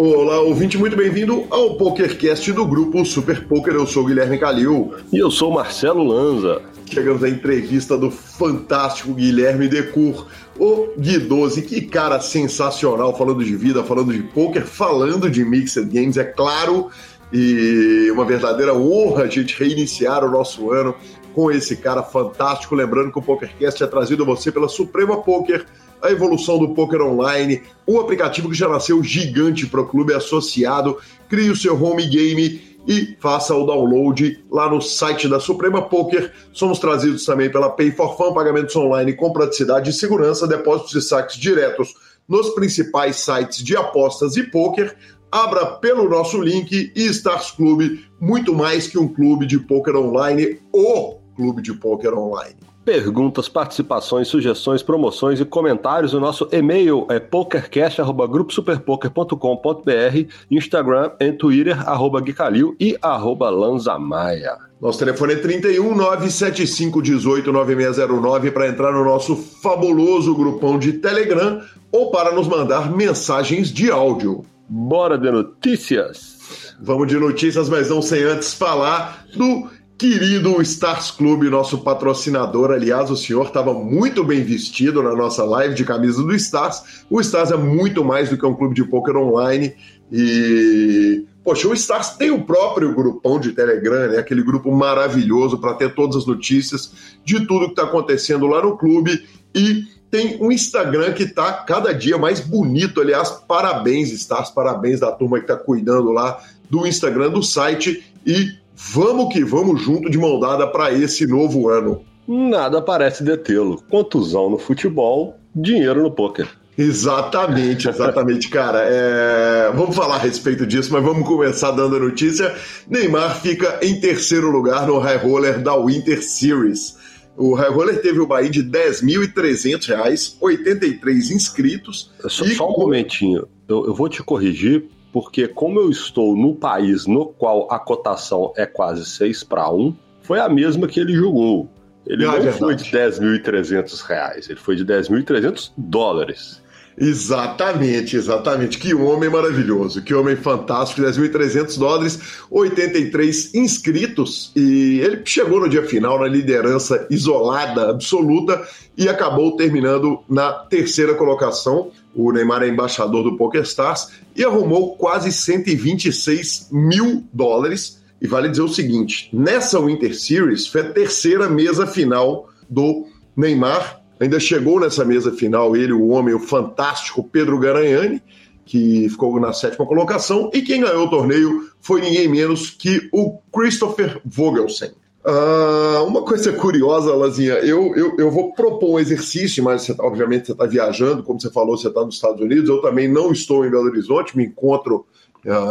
Olá, ouvinte, muito bem-vindo ao PokerCast do grupo Super Poker. Eu sou o Guilherme Calil. E eu sou o Marcelo Lanza. Chegamos à entrevista do fantástico Guilherme Decur, o Gui 12. Que cara sensacional, falando de vida, falando de poker, falando de Mixed Games, é claro. E uma verdadeira honra a gente reiniciar o nosso ano com esse cara fantástico. Lembrando que o PokerCast é trazido a você pela Suprema Poker a evolução do poker online, o aplicativo que já nasceu gigante para o clube associado. Crie o seu home game e faça o download lá no site da Suprema Poker. Somos trazidos também pela Pay for Fun, pagamentos online com praticidade e segurança, depósitos e saques diretos nos principais sites de apostas e poker. Abra pelo nosso link e Stars Club, muito mais que um clube de poker online, o clube de poker online perguntas, participações, sugestões, promoções e comentários. O nosso e-mail é pokercast.gruposuperpoker.com.br, Instagram e Twitter, arroba Guicalil e arroba Lanzamaia. Nosso telefone é 31 975 18 9609 para entrar no nosso fabuloso grupão de Telegram ou para nos mandar mensagens de áudio. Bora de notícias! Vamos de notícias, mas não sem antes falar do querido Stars Clube, nosso patrocinador. Aliás, o senhor estava muito bem vestido na nossa live de camisa do Stars. O Stars é muito mais do que um clube de poker online. E, poxa, o Stars tem o próprio grupão de Telegram, né? aquele grupo maravilhoso para ter todas as notícias de tudo que está acontecendo lá no clube. E tem um Instagram que está cada dia mais bonito. Aliás, parabéns, Stars, parabéns da turma que está cuidando lá do Instagram do site. E Vamos que vamos junto de mão dada para esse novo ano. Nada parece detê-lo. Contusão no futebol, dinheiro no poker. Exatamente, exatamente, cara. É... Vamos falar a respeito disso, mas vamos começar dando a notícia. Neymar fica em terceiro lugar no High Roller da Winter Series. O High Roller teve o Bahia de R$ 10.300, 83 inscritos. Só, e... só um momentinho, eu, eu vou te corrigir, porque como eu estou no país no qual a cotação é quase 6 para 1, foi a mesma que ele jogou. Ele não, não é foi de 10.300 reais, ele foi de 10.300 dólares. Exatamente, exatamente. Que homem maravilhoso, que homem fantástico. 10.300 dólares, 83 inscritos. E ele chegou no dia final na liderança isolada, absoluta, e acabou terminando na terceira colocação. O Neymar é embaixador do PokerStars e arrumou quase 126 mil dólares. E vale dizer o seguinte: nessa Winter Series foi a terceira mesa final do Neymar Ainda chegou nessa mesa final ele, o homem, o fantástico Pedro Garanhani, que ficou na sétima colocação, e quem ganhou o torneio foi ninguém menos que o Christopher Vogelsen. Uh, uma coisa curiosa, Lazinha, eu, eu, eu vou propor um exercício, mas você, obviamente você está viajando, como você falou, você está nos Estados Unidos, eu também não estou em Belo Horizonte, me encontro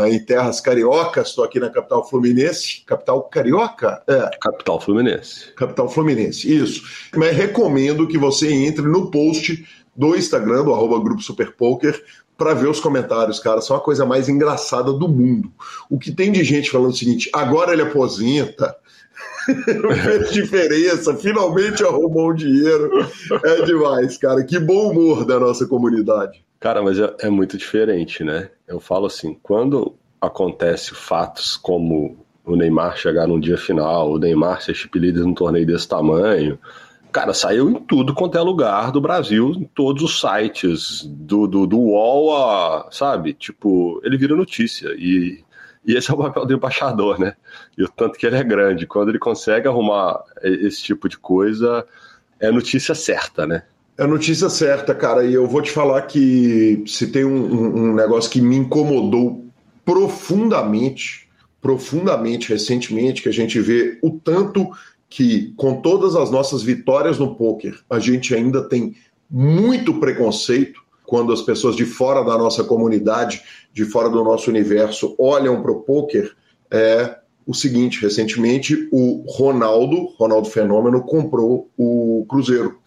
em terras cariocas, estou aqui na capital fluminense. Capital carioca? É. Capital fluminense. Capital fluminense, isso. Mas recomendo que você entre no post do Instagram, do arroba Grupo Super Poker, para ver os comentários, cara. São a coisa mais engraçada do mundo. O que tem de gente falando o seguinte: agora ele aposenta. Não fez diferença, finalmente arrumou um dinheiro. É demais, cara. Que bom humor da nossa comunidade. Cara, mas é, é muito diferente, né? Eu falo assim, quando acontece fatos como o Neymar chegar num dia final, o Neymar ser chip líder num torneio desse tamanho, cara, saiu em tudo quanto é lugar do Brasil, em todos os sites, do, do, do UOL, a, sabe? Tipo, ele vira notícia e, e esse é o papel do embaixador, né? E o tanto que ele é grande, quando ele consegue arrumar esse tipo de coisa, é notícia certa, né? É a notícia certa, cara, e eu vou te falar que se tem um, um negócio que me incomodou profundamente, profundamente recentemente, que a gente vê o tanto que, com todas as nossas vitórias no poker, a gente ainda tem muito preconceito quando as pessoas de fora da nossa comunidade, de fora do nosso universo, olham para o poker, é o seguinte: recentemente o Ronaldo, Ronaldo Fenômeno, comprou o Cruzeiro.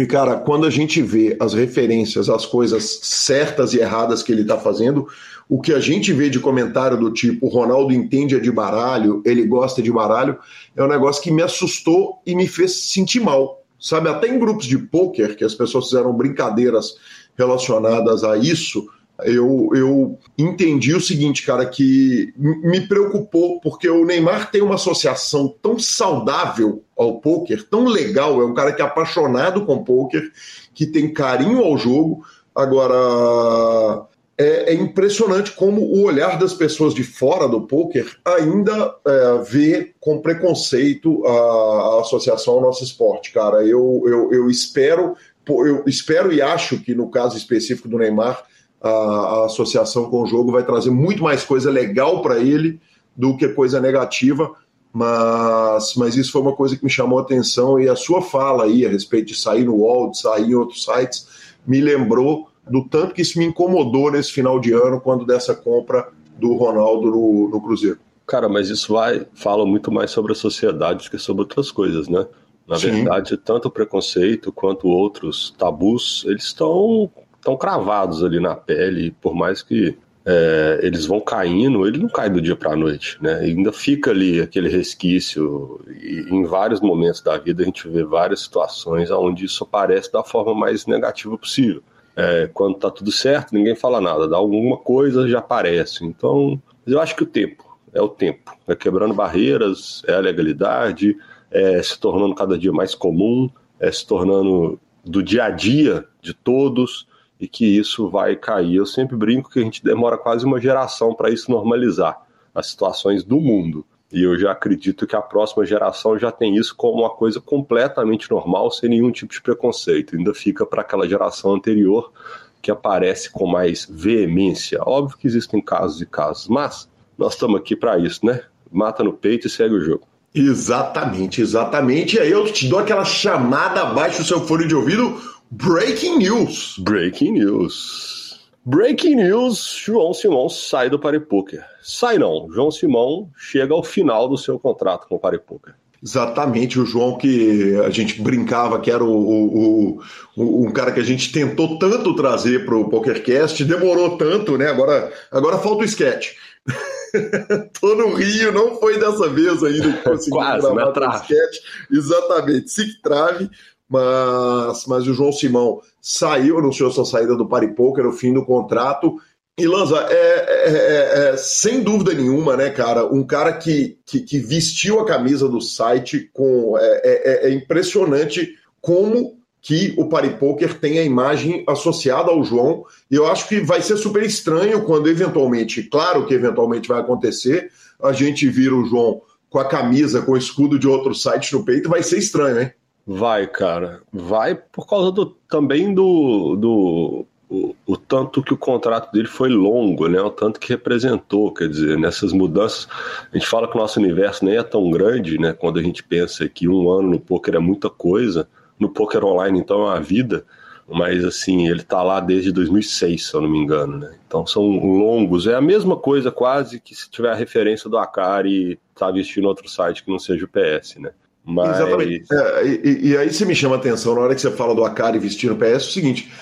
E, cara, quando a gente vê as referências às coisas certas e erradas que ele está fazendo, o que a gente vê de comentário do tipo Ronaldo entende de baralho, ele gosta de baralho, é um negócio que me assustou e me fez sentir mal. Sabe, até em grupos de pôquer, que as pessoas fizeram brincadeiras relacionadas a isso, eu, eu entendi o seguinte, cara, que me preocupou porque o Neymar tem uma associação tão saudável ao poker, tão legal, é um cara que é apaixonado com poker, que tem carinho ao jogo. Agora, é, é, impressionante como o olhar das pessoas de fora do poker ainda é, vê com preconceito a, a, associação ao nosso esporte, cara. Eu, eu, eu espero, eu espero e acho que no caso específico do Neymar, a, a associação com o jogo vai trazer muito mais coisa legal para ele do que coisa negativa. Mas, mas isso foi uma coisa que me chamou a atenção e a sua fala aí a respeito de sair no UOL, de sair em outros sites, me lembrou do tanto que isso me incomodou nesse final de ano, quando dessa compra do Ronaldo no, no Cruzeiro. Cara, mas isso vai fala muito mais sobre a sociedade do que sobre outras coisas, né? Na Sim. verdade, tanto o preconceito quanto outros tabus, eles estão tão cravados ali na pele, por mais que é, eles vão caindo, ele não cai do dia para a noite, né? Ainda fica ali aquele resquício. E em vários momentos da vida a gente vê várias situações onde isso aparece da forma mais negativa possível. É, quando tá tudo certo, ninguém fala nada. Dá alguma coisa, já aparece. Então, eu acho que o tempo, é o tempo. É quebrando barreiras, é a legalidade, é se tornando cada dia mais comum, é se tornando do dia a dia de todos e que isso vai cair. Eu sempre brinco que a gente demora quase uma geração para isso normalizar as situações do mundo. E eu já acredito que a próxima geração já tem isso como uma coisa completamente normal, sem nenhum tipo de preconceito. Ainda fica para aquela geração anterior que aparece com mais veemência. Óbvio que existem casos e casos, mas nós estamos aqui para isso, né? Mata no peito e segue o jogo. Exatamente, exatamente. E aí eu te dou aquela chamada abaixo do seu fone de ouvido. Breaking news. Breaking news. Breaking news: João Simão sai do Paripoker. Sai não, João Simão chega ao final do seu contrato com o Paripoker. Exatamente, o João que a gente brincava que era o, o, o, um cara que a gente tentou tanto trazer para o PokerCast, demorou tanto, né? Agora, agora falta o sketch. Tô no Rio, não foi dessa vez ainda que consegui Quase, gravar o sketch. Exatamente, se trave mas, mas o João Simão saiu, anunciou sua saída do Paripoker, o fim do contrato. E Lanza, é, é, é, é, sem dúvida nenhuma, né, cara? Um cara que, que, que vestiu a camisa do site com. É, é, é, impressionante como que o Paripoker tem a imagem associada ao João. E eu acho que vai ser super estranho quando eventualmente, claro que eventualmente vai acontecer, a gente vira o João com a camisa, com o escudo de outro site no peito, vai ser estranho, hein? Vai, cara. Vai por causa do, também do, do o, o, tanto que o contrato dele foi longo, né? O tanto que representou, quer dizer, nessas mudanças. A gente fala que o nosso universo nem é tão grande, né? Quando a gente pensa que um ano no poker é muita coisa, no poker online então é uma vida, mas assim, ele tá lá desde 2006, se eu não me engano, né? Então são longos, é a mesma coisa quase que se tiver a referência do Akari tá vestindo outro site que não seja o PS, né? Mas... Exatamente. É, e, e, aí você me chama a atenção na hora que você fala do Akari vestindo PS, é o seguinte.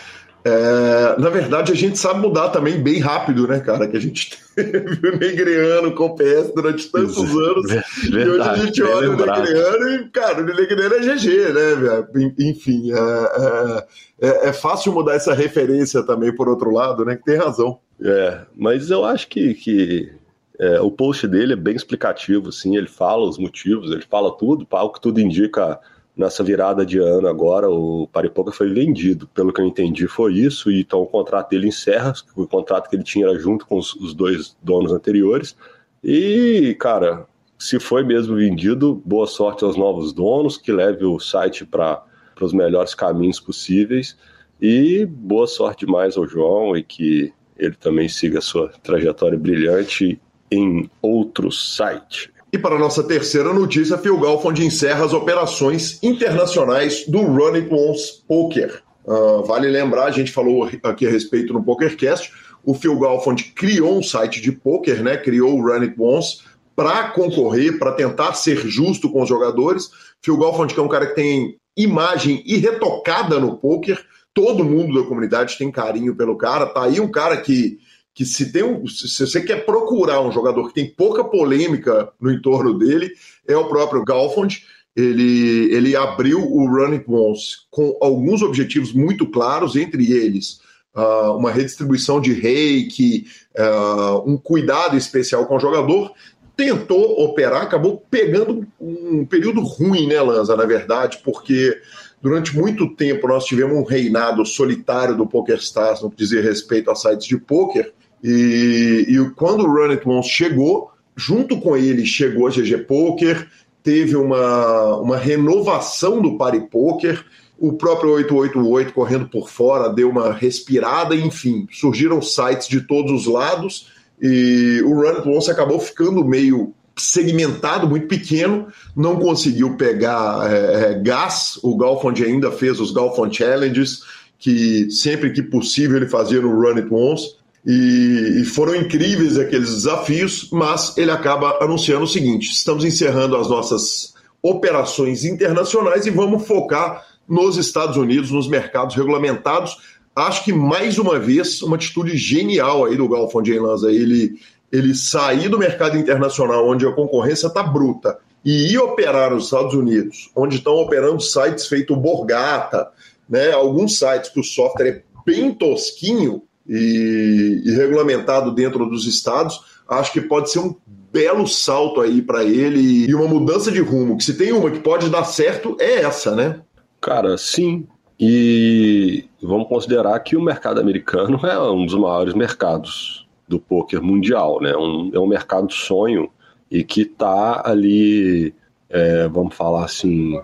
É, na verdade, a gente sabe mudar também bem rápido, né, cara? Que a gente teve o Negreano com o PS durante tantos anos. Verdade, e hoje a gente olha lembrado. o Negreano e, cara, o Negreano é GG, né, velho? Enfim, é, é, é, fácil mudar essa referência também, por outro lado, né? Que tem razão. É, mas eu acho que, que é, o post dele é bem explicativo, assim, ele fala os motivos, ele fala tudo, o que tudo indica nessa virada de ano agora, o Paripoca foi vendido, pelo que eu entendi foi isso, e então o contrato dele encerra, o contrato que ele tinha era junto com os, os dois donos anteriores, e, cara, se foi mesmo vendido, boa sorte aos novos donos, que leve o site para os melhores caminhos possíveis, e boa sorte mais ao João, e que ele também siga a sua trajetória brilhante em outro site. E para nossa terceira notícia, Phil Galfond encerra as operações internacionais do Run It Once Poker. Uh, vale lembrar, a gente falou aqui a respeito no PokerCast, o Phil Galfond criou um site de poker, né? Criou o Run It Once para concorrer, para tentar ser justo com os jogadores. Phil Galfond que é um cara que tem imagem irretocada no poker, todo mundo da comunidade tem carinho pelo cara. Tá aí um cara que que se, tem um, se você quer procurar um jogador que tem pouca polêmica no entorno dele, é o próprio Galfond. Ele, ele abriu o Run It Once com alguns objetivos muito claros, entre eles uh, uma redistribuição de reiki, uh, um cuidado especial com o jogador. Tentou operar, acabou pegando um período ruim, né, Lanza, na verdade, porque durante muito tempo nós tivemos um reinado solitário do PokerStars no que dizia respeito a sites de poker. E, e quando o Run It Once chegou, junto com ele chegou a GG Poker, teve uma, uma renovação do Party Poker, o próprio 888 correndo por fora deu uma respirada, enfim, surgiram sites de todos os lados e o Run It Once acabou ficando meio segmentado, muito pequeno, não conseguiu pegar é, é gás. O Galfond ainda fez os Galfond Challenges, que sempre que possível ele fazia no Run It Once. E, foram incríveis aqueles desafios, mas ele acaba anunciando o seguinte: estamos encerrando as nossas operações internacionais e vamos focar nos Estados Unidos, nos mercados regulamentados. Acho que mais uma vez uma atitude genial aí do Galfond Lanza, ele ele sair do mercado internacional onde a concorrência está bruta e ir operar nos Estados Unidos, onde estão operando sites feito Borgata, né, alguns sites que o software é bem tosquinho, e, e regulamentado dentro dos estados, acho que pode ser um belo salto aí para ele e uma mudança de rumo. Que se tem uma que pode dar certo, é essa, né? Cara, sim. E vamos considerar que o mercado americano é um dos maiores mercados do poker mundial, né? Um, é um mercado sonho e que está ali, é, vamos falar assim,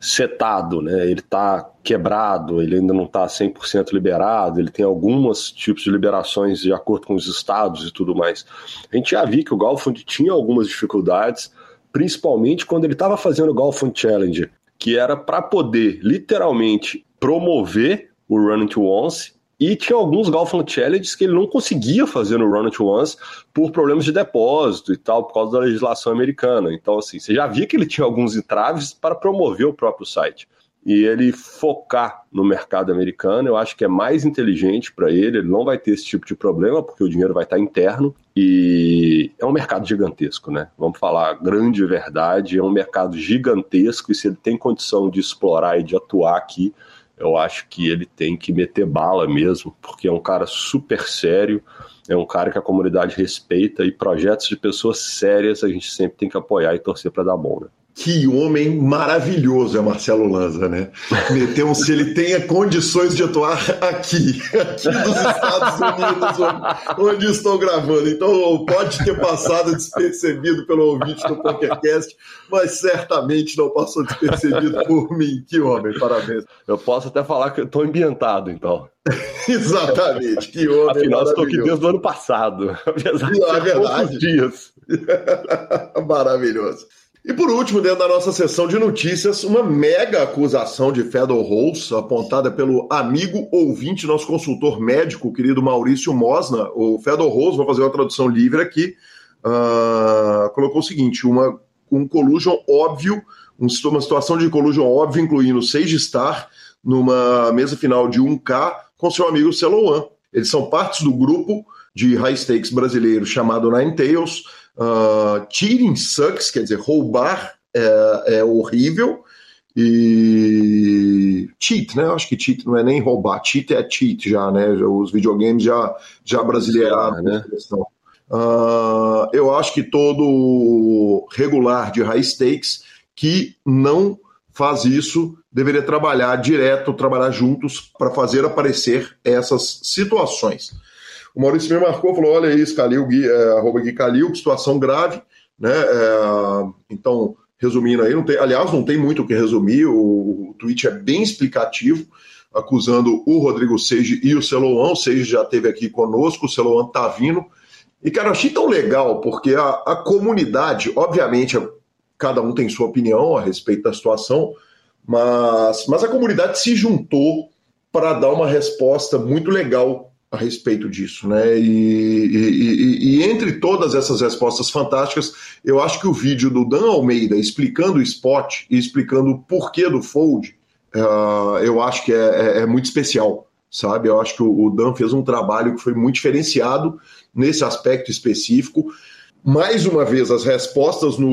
setado, né? Ele está quebrado, ele ainda não está 100% liberado, ele tem alguns tipos de liberações de acordo com os estados e tudo mais. A gente já viu que o Golfund tinha algumas dificuldades, principalmente quando ele estava fazendo o Golfund Challenge, que era para poder literalmente promover o Run to Once e tinha alguns Golfland Challenges que ele não conseguia fazer no Run to Once por problemas de depósito e tal, por causa da legislação americana. Então, assim, você já via que ele tinha alguns entraves para promover o próprio site. E ele focar no mercado americano, eu acho que é mais inteligente para ele. Ele não vai ter esse tipo de problema, porque o dinheiro vai estar interno. E é um mercado gigantesco, né? Vamos falar grande verdade: é um mercado gigantesco. E se ele tem condição de explorar e de atuar aqui, eu acho que ele tem que meter bala mesmo, porque é um cara super sério, é um cara que a comunidade respeita e projetos de pessoas sérias a gente sempre tem que apoiar e torcer para dar bom, né? Que homem maravilhoso é Marcelo Lanza, né? Meteu um se ele tenha condições de atuar aqui, aqui dos Estados Unidos, onde, onde, estou gravando. Então pode ter passado despercebido pelo ouvinte do PokerCast, mas certamente não passou despercebido por mim. Que homem, parabéns. Eu posso até falar que estou ambientado, então. Exatamente, que homem. Afinal, estou aqui desde o ano passado, apesar de é verdade. dias. Maravilhoso. E por último, dentro da nossa sessão de notícias, uma mega acusação de Fedor Rose, apontada pelo amigo ouvinte, nosso consultor médico, querido Maurício Mosna. O Fedor Rose, vou fazer uma tradução livre aqui, uh, colocou o seguinte: uma, um collusion óbvio, uma situação de collusion óbvio, incluindo Sage Star, numa mesa final de 1K com seu amigo Celoan. Eles são partes do grupo de high stakes brasileiro chamado Nine Tails Uh, cheating sucks, quer dizer, roubar é, é, horrível. E cheat, né? Acho que cheat não é nem roubar, cheat é cheat já, né? Os videogames já, já brasileiraram né? Uh, eu acho que todo regular de high stakes que não faz isso deveria trabalhar direto, trabalhar juntos para fazer aparecer essas situações. O Maurício me marcou, falou: olha isso, Calil, Gui, é, arroba Gui Calil, situação grave, né? É, então, resumindo aí, não tem, aliás, não tem muito o que resumir, o, o tweet é bem explicativo, acusando o Rodrigo Seiji e o Celoan. O Seiji já esteve aqui conosco, o Celoan tá vindo. E, cara, achei tão legal, porque a, a comunidade, obviamente, cada um tem sua opinião a respeito da situação, mas, mas a comunidade se juntou para dar uma resposta muito legal a respeito disso, né? E, e, e, entre todas essas respostas fantásticas, eu acho que o vídeo do Dan Almeida explicando o spot e explicando o porquê do fold, uh, eu acho que é, é, é, muito especial, sabe? Eu acho que o, o Dan fez um trabalho que foi muito diferenciado nesse aspecto específico. Mais uma vez, as respostas no,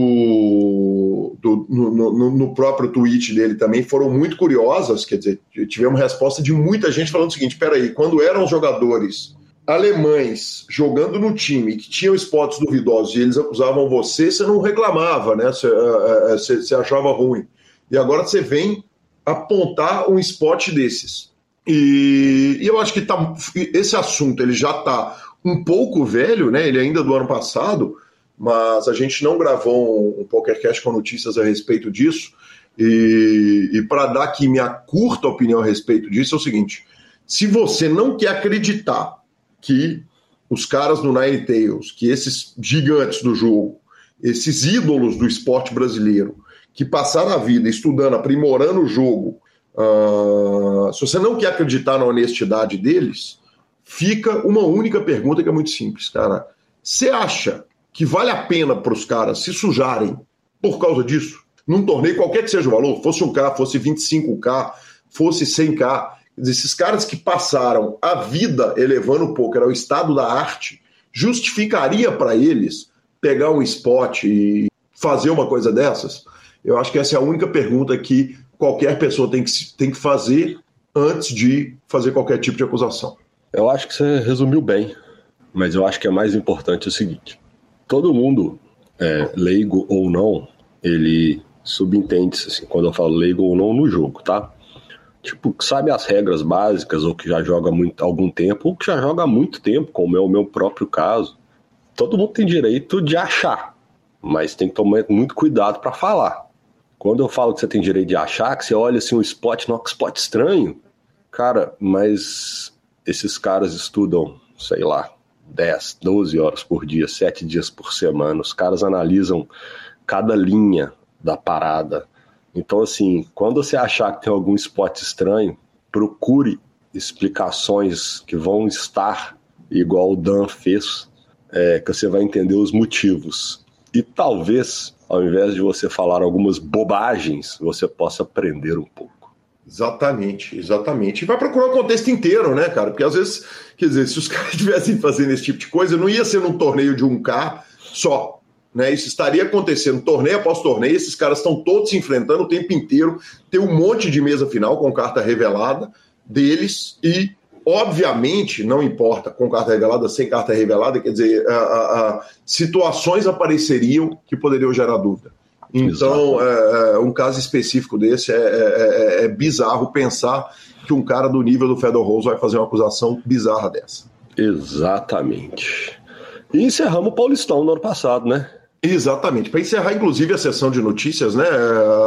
do, no, no, no, próprio tweet dele também foram muito curiosas. Quer dizer, tivemos resposta de muita gente falando o seguinte: peraí, quando eram jogadores alemães jogando no time que tinham spots duvidosos e eles acusavam você, você não reclamava, né? Você, uh, você, você achava ruim. E agora você vem apontar um spot desses. E, e eu acho que tá, esse assunto ele já está um pouco velho, né? Ele ainda é do ano passado, mas a gente não gravou um, um PokerCast com notícias a respeito disso. E, e para dar aqui minha curta opinião a respeito disso, é o seguinte: se você não quer acreditar que os caras do Nine Tails, que esses gigantes do jogo, esses ídolos do esporte brasileiro, que passaram a vida estudando, aprimorando o jogo, uh, se você não quer acreditar na honestidade deles, fica uma única pergunta que é muito simples, cara. Você acha que vale a pena para os caras se sujarem por causa disso? Num torneio, qualquer que seja o valor, fosse um K, fosse 25K, fosse 100K, esses caras que passaram a vida elevando o poker ao estado da arte, justificaria para eles pegar um spot e fazer uma coisa dessas? Eu acho que essa é a única pergunta que qualquer pessoa tem que, tem que fazer antes de fazer qualquer tipo de acusação. Eu acho que você resumiu bem, mas eu acho que é mais importante o seguinte: todo mundo, é, leigo ou não, ele subentende assim, quando eu falo leigo ou não no jogo, tá? Tipo, sabe as regras básicas, ou que já joga muito algum tempo, ou que já joga há muito tempo, como é o meu próprio caso. Todo mundo tem direito de achar, mas tem que tomar muito cuidado para falar. Quando eu falo que você tem direito de achar, que você olha assim um spot, não, que spot estranho, cara, mas esses caras estudam, sei lá, 10, 12 horas por dia, 7 dias por semana. Os caras analisam cada linha da parada. Então, assim, quando você achar que tem algum spot estranho, procure explicações que vão estar igual o Dan fez, é, que você vai entender os motivos. E talvez ao invés de você falar algumas bobagens, você possa aprender um pouco. Exatamente, exatamente. E vai procurar o contexto inteiro, né, cara? Porque às vezes, quer dizer, se os caras estivessem fazendo esse tipo de coisa, não ia ser num torneio de 1K só. Né, isso estaria acontecendo torneio após torneio, esses caras estão todos se enfrentando o tempo inteiro, tem um monte de mesa final com carta revelada deles e Obviamente, não importa com carta revelada, sem carta revelada, quer dizer, a, a, a situações apareceriam que poderiam gerar dúvida. Então, é, é, um caso específico desse é, é, é, é, bizarro pensar que um cara do nível do Fedor Rose vai fazer uma acusação bizarra dessa. Exatamente. E encerramos o Paulistão no ano passado, né? Exatamente. Para encerrar, inclusive, a sessão de notícias, né?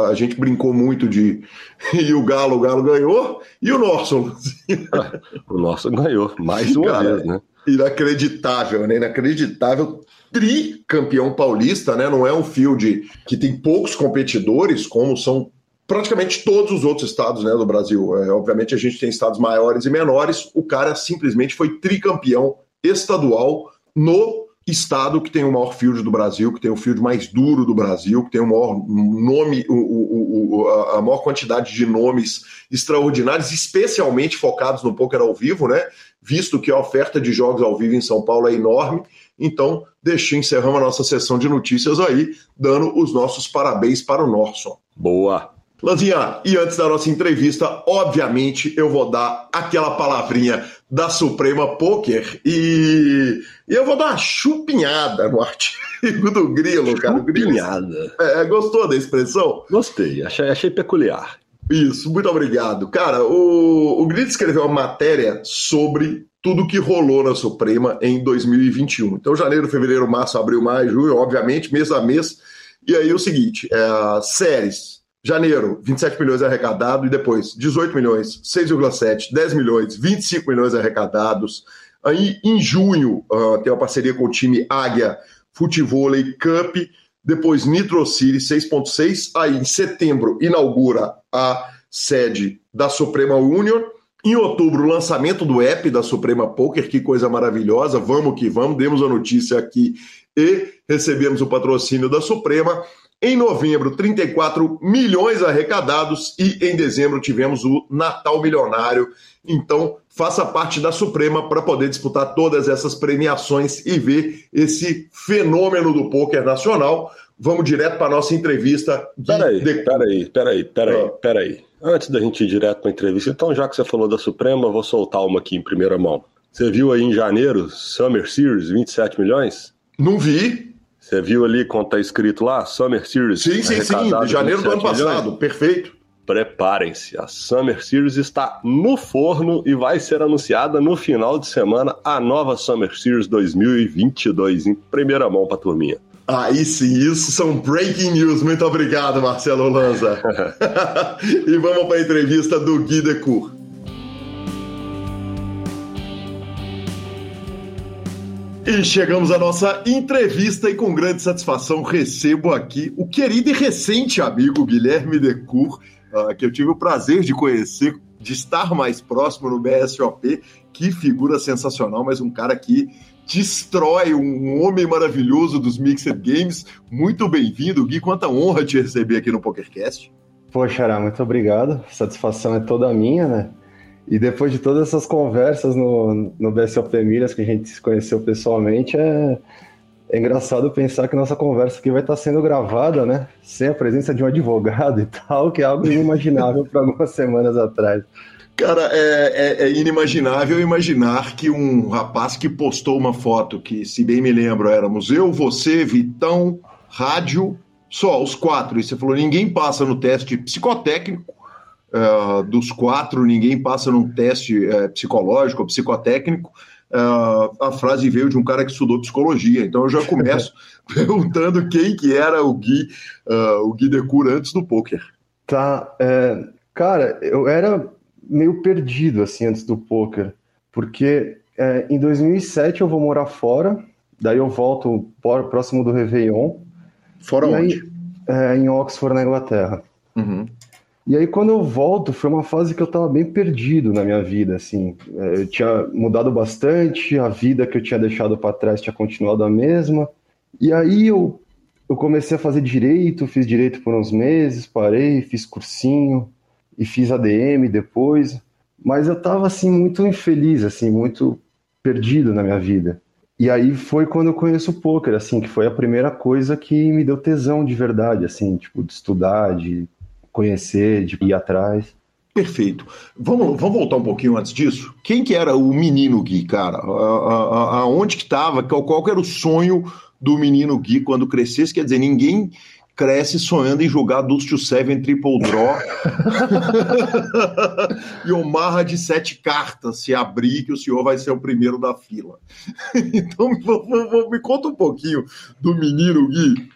A gente brincou muito de. E o Galo, o Galo ganhou, e o Norson. o Norson ganhou, mais uma Cara, vez, né? Inacreditável, né? Inacreditável. Tricampeão paulista, né? Não é um field que tem poucos competidores, como são praticamente todos os outros estados né, do Brasil. É, obviamente a gente tem estados maiores e menores. O cara simplesmente foi tricampeão estadual no estado que tem o maior field do Brasil, que tem o field mais duro do Brasil, que tem o maior nome, o, o, o, a maior quantidade de nomes extraordinários, especialmente focados no poker ao vivo, né? Visto que a oferta de jogos ao vivo em São Paulo é enorme. Então, deixe, encerramos a nossa sessão de notícias aí, dando os nossos parabéns para o Norson. Boa! Lanzinha, e antes da nossa entrevista, obviamente, eu vou dar aquela palavrinha da Suprema Poker e, e eu vou dar uma chupinhada no artigo do Grilo, cara. Chupinhada. É, gostou da expressão? Gostei, achei, achei peculiar. Isso, muito obrigado. Cara, o, o Grilo escreveu uma matéria sobre tudo que rolou na Suprema em 2021. Então, janeiro, fevereiro, março, abril, maio, junho, obviamente, mês a mês. E aí o seguinte, é, séries Janeiro, 27 milhões arrecadados e depois 18 milhões, 6,7, 10 milhões, 25 milhões arrecadados. Aí em junho uh, tem uma parceria com o time Águia Futevôlei Cup, depois Nitro City 6.6, aí em setembro inaugura a sede da Suprema Union. Em outubro, lançamento do app da Suprema Poker, que coisa maravilhosa. Vamos que vamos, demos a notícia aqui e recebemos o patrocínio da Suprema. Em novembro, 34 milhões arrecadados e em dezembro tivemos o Natal Milionário. Então, faça parte da Suprema para poder disputar todas essas premiações e ver esse fenômeno do poker nacional vamos direto para nossa entrevista. Peraí, de... peraí, peraí, peraí, ah. peraí. Antes da gente ir direto para a entrevista, então já que você falou da Suprema, eu vou soltar uma aqui em primeira mão. Você viu aí em janeiro, Summer Series, 27 milhões? Não vi. Você viu ali quando tá escrito lá, Summer Series? Sim, sim, sim, de janeiro do ano passado, milhões? perfeito. Preparem-se, a Summer Series está no forno e vai ser anunciada no final de semana a nova Summer Series 2022 em primeira mão para turminha. Aí sim, isso são breaking news. Muito obrigado, Marcelo Lanza. e vamos para a entrevista do Gui Decour. E chegamos à nossa entrevista e com grande satisfação recebo aqui o querido e recente amigo Guilherme Decour, uh, que eu tive o prazer de conhecer, de estar mais próximo no BSOP. Que figura sensacional, mas um cara que destrói um homem maravilhoso dos Mixed Games. Muito bem-vindo, Gui. Quanta honra te receber aqui no PokerCast. Poxa, Ará, muito obrigado. Satisfação é toda minha, né? E depois de todas essas conversas no, no BSOP Milhas, que a gente se conheceu pessoalmente, é, é engraçado pensar que nossa conversa aqui vai estar sendo gravada, né? Sem a presença de um advogado e tal, que é algo inimaginável para algumas semanas atrás. Cara, é, é, é, inimaginável imaginar que um rapaz que postou uma foto que, se bem me lembro, éramos eu, você, Vitão, rádio, só os quatro. E você falou: ninguém passa no teste psicotécnico. Uh, dos quatro, ninguém passa num teste uh, psicológico ou psicotécnico. Uh, a frase veio de um cara que estudou psicologia. Então eu já começo perguntando quem que era o Gui, o Gui Decur antes do poker. Tá, é, cara, eu era meio perdido assim antes do poker, porque é, em 2007 eu vou morar fora, daí eu volto próximo do Réveillon. Fora onde? Aí, é, em Oxford, na Inglaterra. Uhum. E aí quando eu volto, foi uma fase que eu estava bem perdido na minha vida, assim. É, eu tinha mudado bastante, a vida que eu tinha deixado para trás tinha continuado a mesma. E aí eu, eu comecei a fazer direito, fiz direito por uns meses, parei, fiz cursinho, e fiz ADM depois, mas eu estava assim muito infeliz, assim, muito perdido na minha vida. E aí foi quando eu conheço o poker, assim, que foi a primeira coisa que me deu tesão de verdade, assim, tipo, de estudar, de conhecer, de ir atrás. Perfeito. Vamos, vamos voltar um pouquinho antes disso. Quem que era o menino Gui, cara? Aonde que estava? Qual, qual era o sonho do menino Gui quando crescesse? Quer dizer, ninguém cresce sonhando em jogar Dust to Seven Triple Draw e Omarra de sete cartas se abrir que o senhor vai ser o primeiro da fila. então me conta um pouquinho do menino Gui.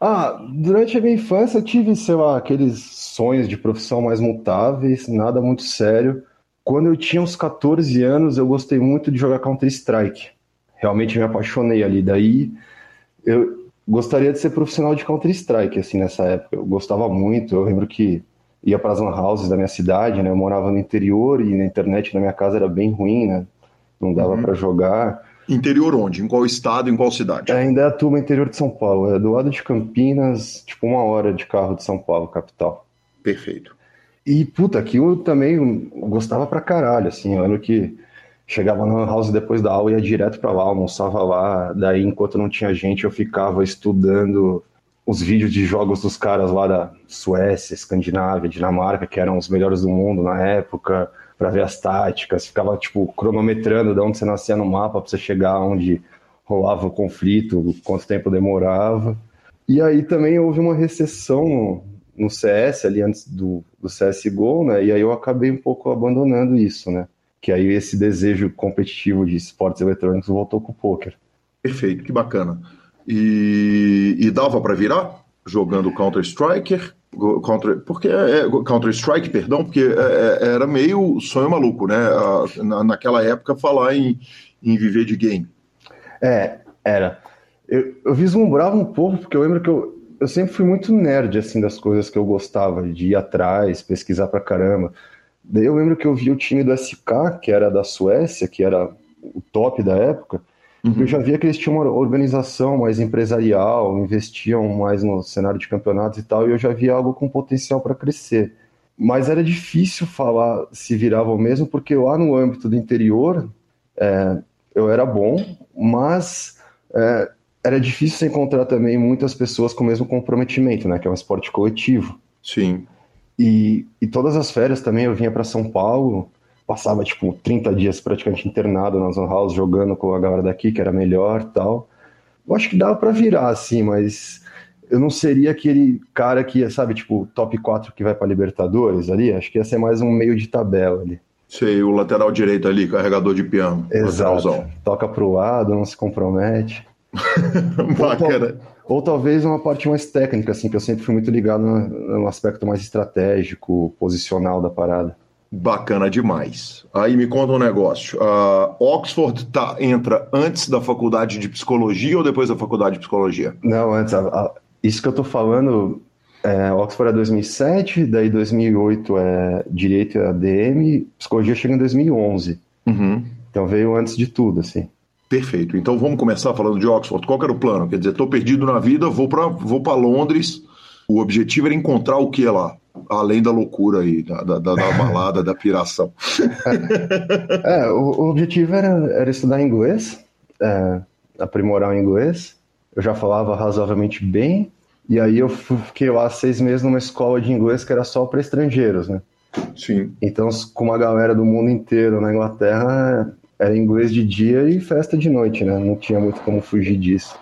Ah, durante a minha infância eu tive, sei lá, aqueles sonhos de profissão mais mutáveis, nada muito sério. Quando eu tinha uns 14 anos, eu gostei muito de jogar Counter-Strike. Realmente me apaixonei ali. Daí eu, gostaria de ser profissional de Counter-Strike, assim, nessa época. Eu gostava muito, eu lembro que ia para as lan houses da minha cidade, né? Eu morava no interior e na internet na minha casa era bem ruim, né? Não dava uhum. para jogar. Interior onde? Em qual estado, em qual cidade? Ainda é a turma interior de São Paulo, é do lado de Campinas, tipo uma hora de carro de São Paulo, capital. Perfeito. E, puta, aquilo também gostava pra caralho, assim, eu lembro que chegava na house depois da aula, ia direto para lá, almoçava lá. Daí, enquanto não tinha gente, eu ficava estudando os vídeos de jogos dos caras lá da Suécia, Escandinávia, Dinamarca, que eram os melhores do mundo na época, para ver as táticas. Ficava, tipo, cronometrando de onde você nascia no mapa para você chegar onde rolava o conflito, quanto tempo demorava. E aí também houve uma recessão no, CS, ali antes do, do CSGO, né? E aí eu acabei um pouco abandonando isso, né? Que aí esse desejo competitivo de esportes eletrônicos voltou com o poker. Perfeito, que bacana. E, e dava para virar jogando Counter Striker, Counter, porque é, é Counter Strike, perdão, porque é, é, era meio sonho maluco, né? Na, naquela época falar em, em viver de game. É, era. Eu, eu vislumbrava um pouco, porque eu lembro que eu, eu sempre fui muito nerd assim das coisas que eu gostava de ir atrás, pesquisar pra caramba. Daí eu lembro que eu vi o time do SK, que era da Suécia, que era o top da época, uhum. eu já via que eles tinham uma organização mais empresarial, investiam mais no cenário de campeonatos e tal, e eu já via algo com potencial para crescer. Mas era difícil falar se viravam mesmo, porque lá no âmbito do interior é, eu era bom, mas é, era difícil encontrar também muitas pessoas com o mesmo comprometimento, né? Que é um esporte coletivo. Sim. E, e todas as férias também eu vinha para São Paulo, passava tipo 30 dias praticamente internado na Zona House, jogando com a galera daqui, que era melhor tal. Eu acho que dava para virar, assim, mas eu não seria aquele cara que ia, sabe, tipo, top 4 que vai para Libertadores ali. Acho que ia ser mais um meio de tabela ali. Sei, o lateral direito ali, carregador de piano. Exato. Toca pro lado, não se compromete. Bacana. Ou, talvez uma parte mais técnica, assim, que eu sempre fui muito ligado no, no aspecto mais estratégico, posicional da parada. Bacana demais. Aí me conta um negócio. Uh, Oxford tá, entra antes da faculdade de psicologia ou depois da faculdade de psicologia? Não, antes. A, a, isso que eu tô falando, é, Oxford é 2007, daí 2008 é Direito e ADM, Psicologia chega em 2011. Uhum. Então veio antes de tudo, assim. Perfeito. Então vamos começar falando de Oxford. Qual era o plano? Quer dizer, estou perdido na vida, vou para vou Londres. O objetivo era encontrar o que lá? Além da loucura aí, da, da, da balada, da piração. É, o, o, objetivo era, era estudar inglês, é, aprimorar o inglês. Eu já falava razoavelmente bem, e aí eu fiquei lá seis meses numa escola de inglês que era só para estrangeiros, né? Sim. Então, com uma galera do mundo inteiro na Inglaterra, era inglês de dia e festa de noite, né? Não tinha muito como fugir disso.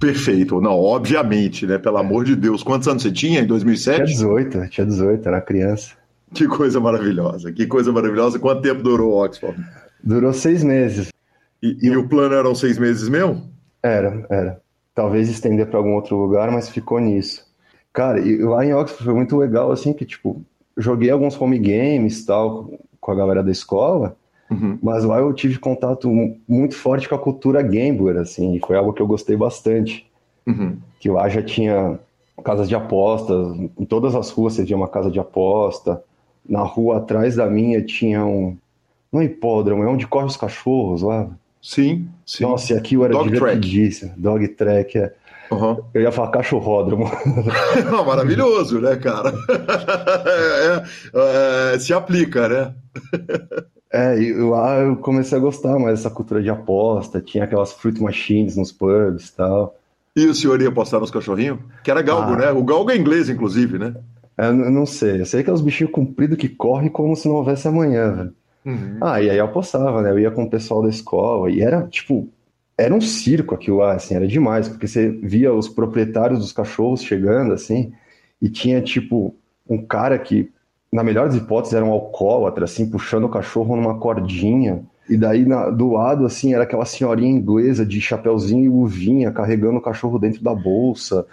Perfeito. Não, obviamente, né? Pelo amor de Deus. Quantos anos você tinha em 2007? Tinha 18, tinha 18, era criança. Que coisa maravilhosa, que coisa maravilhosa. Quanto tempo durou Oxford? Durou seis meses. E, e, e o plano eram seis meses mesmo? Era, era. Talvez estender para algum outro lugar, mas ficou nisso. Cara, e lá em Oxford foi muito legal, assim, que, tipo, joguei alguns home games tal com a galera da escola, Uhum. Mas lá eu tive contato muito forte com a cultura gambler, assim, e foi algo que eu gostei bastante. Uhum. Que lá já tinha casas de apostas, em todas as ruas você via uma casa de aposta. Na rua atrás da minha tinha um. Não é hipódromo, é onde corre os cachorros lá. Sim, sim. Nossa, e aquilo era Dog divertidíssimo. Track. Dog track, é. Uhum. Eu ia falar cachorródromo. Maravilhoso, né, cara? É, é, se aplica, né? É, e lá eu comecei a gostar mais dessa cultura de aposta, tinha aquelas fruit machines nos pubs e tal. E o senhor ia apostar nos cachorrinhos? Que era galgo, ah. né? O galgo é inglês, inclusive, né? É, eu não sei, eu sei que é os bichinhos compridos que correm como se não houvesse amanhã, velho. Uhum. Ah, e aí eu apostava, né? Eu ia com o pessoal da escola e era, tipo, era um circo aquilo lá, assim, era demais, porque você via os proprietários dos cachorros chegando, assim, e tinha, tipo, um cara que na melhor das hipóteses, era um alcoólatra, assim, puxando o cachorro numa cordinha. E daí, na, do lado, assim, era aquela senhorinha inglesa de chapeuzinho e luvinha, carregando o cachorro dentro da bolsa.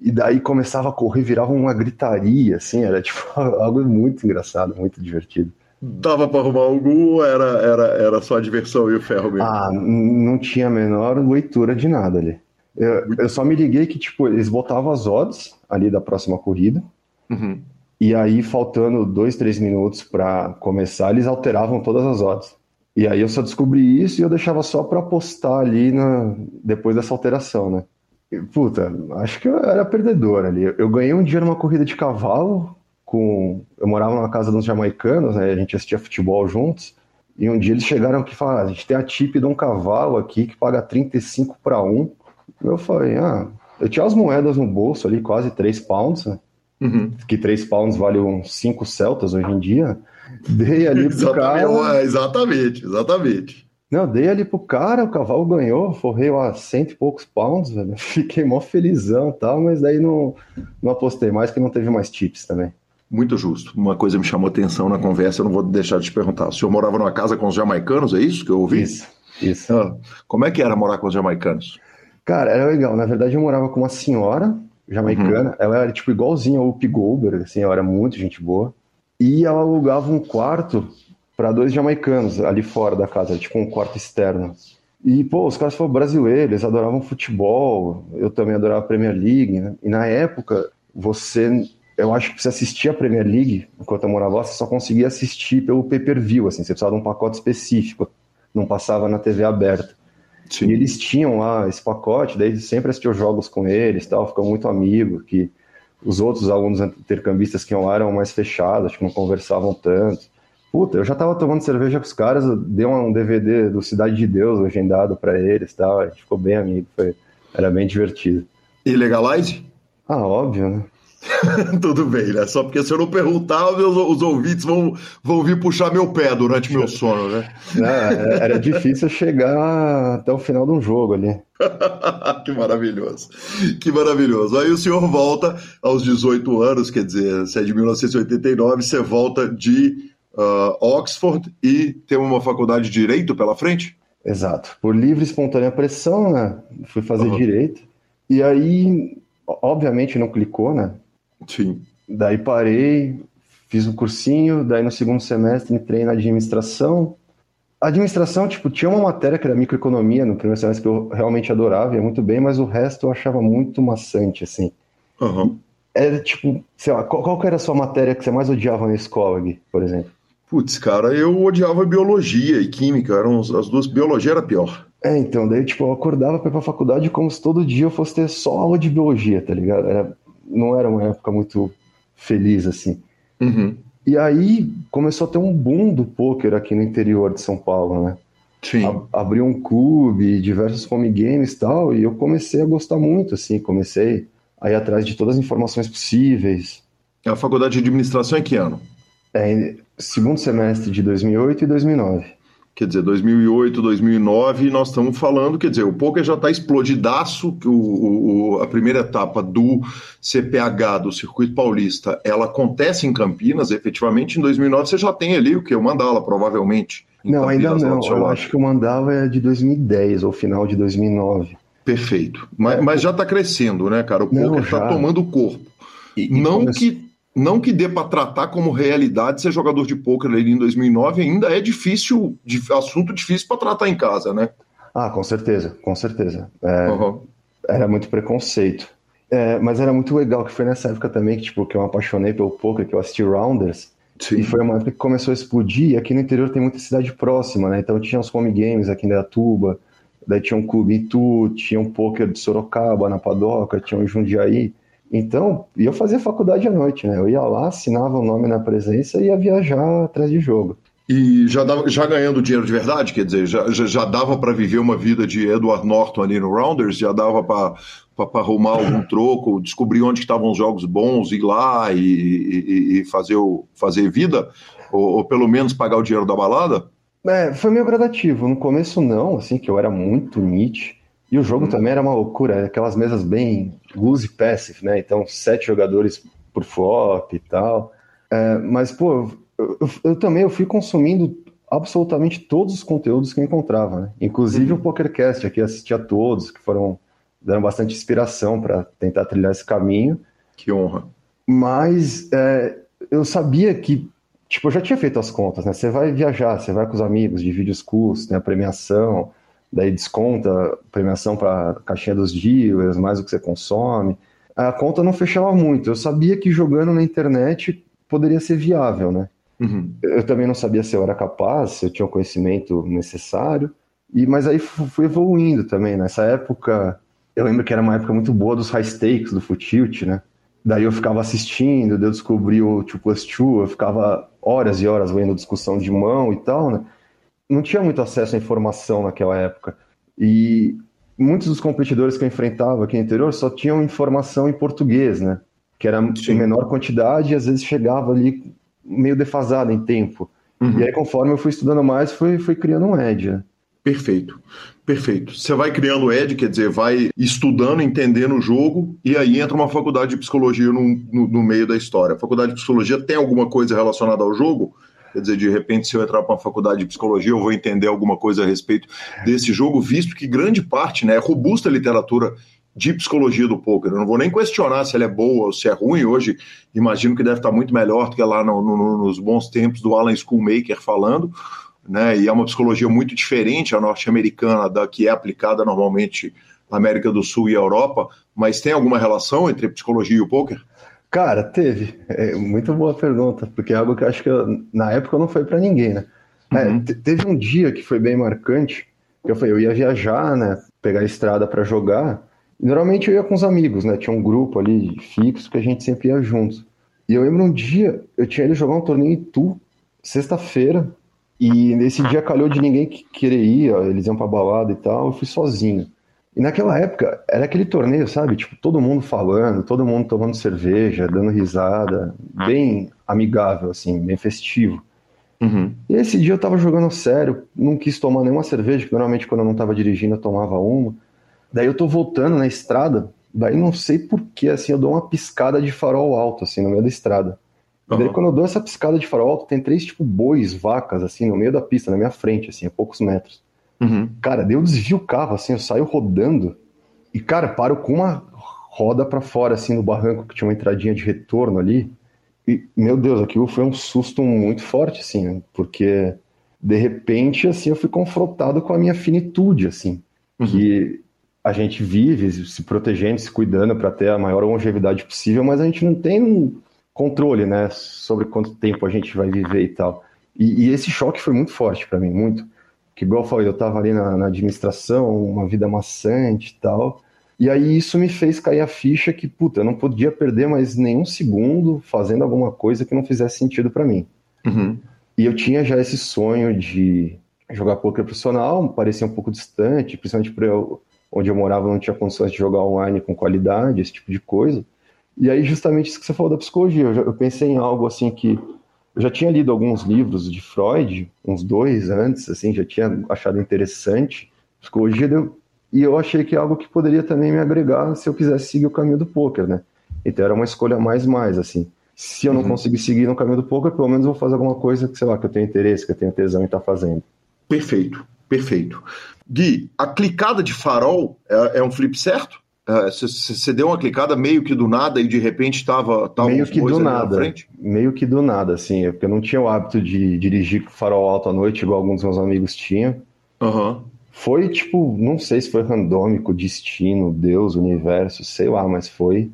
E daí começava a correr, virava uma gritaria, assim, era tipo algo muito engraçado, muito divertido. Dava para arrumar algum era, era, era só a diversão e o ferro mesmo? Ah, não tinha a menor leitura de nada ali. Eu, eu só me liguei que, tipo, eles botavam as odds ali da próxima corrida. Uhum. E aí, faltando dois, três minutos para começar, eles alteravam todas as odds. E aí eu só descobri isso e eu deixava só para postar ali na... depois dessa alteração, né? E, puta, acho que eu era perdedor ali. Eu ganhei um dia numa corrida de cavalo com. Eu morava numa casa dos jamaicanos, né? A gente assistia futebol juntos. E um dia eles chegaram aqui e falaram: ah, a gente tem a tip de um cavalo aqui que paga 35 para 1. Eu falei: ah, eu tinha as moedas no bolso ali, quase 3 pounds, né? Uhum. que 3 pounds vale uns 5 celtas hoje em dia. Dei ali pro cara. Exatamente, exatamente. Não, dei ali pro cara, o cavalo ganhou, forrei lá cento e poucos pounds, velho. Fiquei mó felizão e tal, mas daí não, não apostei mais, que não teve mais tips também. Muito justo. Uma coisa me chamou atenção na conversa, eu não vou deixar de te perguntar. O senhor morava numa casa com os jamaicanos, é isso que eu ouvi? Isso, isso. Ah, como é que era morar com os jamaicanos? Cara, era legal. Na verdade, eu morava com uma senhora jamaicana. Uhum. Ela era tipo igualzinha ao Up Goldberg, assim, ela era muito gente boa. E ela alugava um quarto para dois jamaicanos ali fora da casa, tipo um quarto externo. E, pô, os caras foram brasileiros, eles adoravam futebol, eu também adorava a Premier League, né? E na época, você, eu acho que você assistia a Premier League, enquanto eu morava lá, você só conseguia assistir pelo pay-per-view, assim, você precisava de um pacote específico, não passava na TV aberta. Sim. E eles tinham lá esse pacote, daí sempre assistiu jogos com eles tal, ficou muito amigo, que os outros alunos intercambistas que iam lá eram mais fechados, acho que não conversavam tanto. Puta, eu já tava tomando cerveja com os caras, dei um DVD do Cidade de Deus legendado para eles tal, a gente ficou bem amigo, foi, Era bem divertido. E legalize? Ah, óbvio, né? Tudo bem, né? Só porque se eu não perguntar, os, os ouvintes vão, vão vir puxar meu pé durante meu sono, né? Não, era difícil chegar até o final de um jogo ali. que maravilhoso, que maravilhoso. Aí o senhor volta aos 18 anos, quer dizer, você é de 1989, você volta de uh, Oxford e tem uma faculdade de Direito pela frente? Exato. Por livre e espontânea pressão, né? Fui fazer uhum. Direito. E aí, obviamente, não clicou, né? Sim. Daí parei, fiz um cursinho, daí no segundo semestre entrei na administração. A administração, tipo, tinha uma matéria que era microeconomia no primeiro semestre que eu realmente adorava, ia muito bem, mas o resto eu achava muito maçante, assim. Uhum. Era tipo, sei lá, qual, qual era a sua matéria que você mais odiava na escola, Gui, por exemplo? Putz, cara, eu odiava biologia e química, eram as duas, biologia era pior. É, então, daí, tipo, eu acordava pra ir pra faculdade como se todo dia eu fosse ter só aula de biologia, tá ligado? Era não era uma época muito feliz assim. Uhum. E aí começou a ter um boom do poker aqui no interior de São Paulo, né? Sim. abriu um clube, diversos home games e tal, e eu comecei a gostar muito, assim, comecei a ir atrás de todas as informações possíveis. A faculdade de administração é que ano? É, segundo semestre de 2008 e 2009 quer dizer, 2008, 2009, nós estamos falando, quer dizer, o poker já está explodidaço, o, o, a primeira etapa do CPH, do Circuito Paulista, ela acontece em Campinas, efetivamente, em 2009 você já tem ali o que? O Mandala, provavelmente. Não, ainda não, eu acho que o Mandala é de 2010, ou final de 2009. Perfeito, mas, mas já está crescendo, né, cara? O poker está tomando corpo. E, e não que não que dê para tratar como realidade ser jogador de pôquer ali em 2009 ainda é difícil, assunto difícil para tratar em casa, né? Ah, com certeza, com certeza. É, uhum. Era muito preconceito. É, mas era muito legal que foi nessa época também que, tipo, que eu me apaixonei pelo poker, que eu assisti Rounders. Sim. E foi uma época que começou a explodir. E aqui no interior tem muita cidade próxima, né? Então tinha os home games aqui em Dayatuba, daí tinha um clube em Tu, tinha um poker de Sorocaba na Padoca, tinha um Jundiaí. Então, eu fazia faculdade à noite, né? Eu ia lá, assinava o nome na presença e ia viajar atrás de jogo. E já, dava, já ganhando dinheiro de verdade, quer dizer, já, já, já dava para viver uma vida de Edward Norton ali no Rounders, já dava para arrumar algum troco, descobrir onde estavam os jogos bons, ir lá e, e, e fazer, o, fazer vida, ou, ou, pelo menos pagar o dinheiro da balada? É, foi meio gradativo. No começo não, assim, que eu era muito Nietzsche. E o jogo hum. também era uma loucura, aquelas mesas bem lose passive, né? Então, sete jogadores por flop e tal. É, mas, pô, eu, eu, eu, também eu fui consumindo absolutamente todos os conteúdos que eu encontrava, né? Inclusive uhum. o PokerCast, aqui assisti a todos, que foram deram bastante inspiração para tentar trilhar esse caminho. Que honra. Mas é, eu sabia que, tipo, eu já tinha feito as contas, né? Você vai viajar, você vai com os amigos, divide os custos, tem a premiação, daí desconta premiação para caixinha dos dealers, mais o que você consome. A conta não fechava muito. Eu sabia que jogando na internet poderia ser viável, né? Uhum. Eu também não sabia se eu era capaz, se eu tinha o conhecimento necessário. E mas aí fui evoluindo também. Nessa época, eu lembro que era uma época muito boa dos high stakes do Futilt, né? Daí eu ficava assistindo, eu descobri o 2 plus 2, eu ficava horas e horas vendo discussão de mão e tal, né? Não tinha muito acesso à informação naquela época. E muitos dos competidores que eu enfrentava aqui no interior só tinham informação em português, né? Que era Sim. em menor quantidade e às vezes chegava ali meio defasado em tempo. Uhum. E aí, conforme eu fui estudando mais, fui, fui criando um edge. Né? Perfeito, perfeito. Você vai criando edge, quer dizer, vai estudando, entendendo o jogo, e aí entra uma faculdade de psicologia no, no, no meio da história. A faculdade de psicologia tem alguma coisa relacionada ao jogo? Quer dizer, de repente, se eu entrar para uma faculdade de psicologia, eu vou entender alguma coisa a respeito desse jogo, visto que grande parte, né, é robusta a literatura de psicologia do poker. Eu não vou nem questionar se ela é boa ou se é ruim. Hoje, imagino que deve estar muito melhor do que lá no, no, nos bons tempos do Alan Schoolmaker falando. Né? E é uma psicologia muito diferente a norte-americana da que é aplicada normalmente na América do Sul e Europa. Mas tem alguma relação entre psicologia e o poker? Cara, teve. É, muito boa pergunta, porque é algo que eu acho que eu, na época não foi para ninguém, né? É, uhum. É, teve um dia que foi bem marcante, que eu falei, eu ia viajar, né? Pegar a estrada para jogar. Normalmente eu ia com os amigos, né? Tinha um grupo ali fixo que a gente sempre ia juntos. E eu lembro um dia, eu tinha ido jogar um torneio em Tu, sexta-feira, e nesse dia calhou de ninguém que querer ir, ó, eles iam pra balada e tal, eu fui sozinho. E naquela época, era aquele torneio, sabe? Tipo, todo mundo falando, todo mundo tomando cerveja, dando risada, bem amigável, assim, bem festivo. Uhum. E esse dia eu tava jogando sério, não quis tomar nenhuma cerveja, que normalmente quando eu não tava dirigindo eu tomava uma. Daí eu tô voltando na estrada, daí não sei porquê, assim, eu dou uma piscada de farol alto, assim, no meio da estrada. E daí Uhum. quando eu dou essa piscada de farol alto, tem três, tipo, bois, vacas, assim, no meio da pista, na minha frente, assim, a poucos metros. Uhum. Cara, eu desvio o carro, assim, eu saio rodando e, cara, paro com uma roda pra fora, assim, no barranco, que tinha uma entradinha de retorno ali. E, meu Deus, aquilo foi um susto muito forte, assim, né? porque de repente, assim, eu fui confrontado com a minha finitude, assim, Uhum. que a gente vive se protegendo, se cuidando para ter a maior longevidade possível, mas a gente não tem um controle, né, sobre quanto tempo a gente vai viver e tal. E, e esse choque foi muito forte para mim, muito. Que igual eu falei, eu tava ali na, na administração, uma vida maçante e tal. E aí isso me fez cair a ficha que, puta, eu não podia perder mais nenhum segundo fazendo alguma coisa que não fizesse sentido para mim. Uhum. E eu tinha já esse sonho de jogar poker profissional, parecia um pouco distante, principalmente para eu, onde eu morava não tinha condições de jogar online com qualidade, esse tipo de coisa. E aí justamente isso que você falou da psicologia, eu, já- eu pensei em algo assim que eu já tinha lido alguns livros de Freud, uns dois antes, assim, já tinha achado interessante psicologia, deu- e eu achei que é algo que poderia também me agregar se eu quisesse seguir o caminho do poker, né? Então era uma escolha mais mais assim. Se eu não Uhum. conseguir seguir no caminho do poker, pelo menos eu vou fazer alguma coisa que, sei lá, que eu tenho interesse, que eu tenho tesão em estar fazendo. Perfeito, perfeito. Gui, a clicada de farol é, é um flip certo? Você deu uma clicada meio que do nada e de repente estava meio que do nada, meio que do nada, assim, é porque eu não tinha o hábito de dirigir com farol alto à noite, igual alguns dos meus amigos tinham. Aham. Foi tipo, não sei se foi randômico, destino, Deus, universo, sei lá, mas foi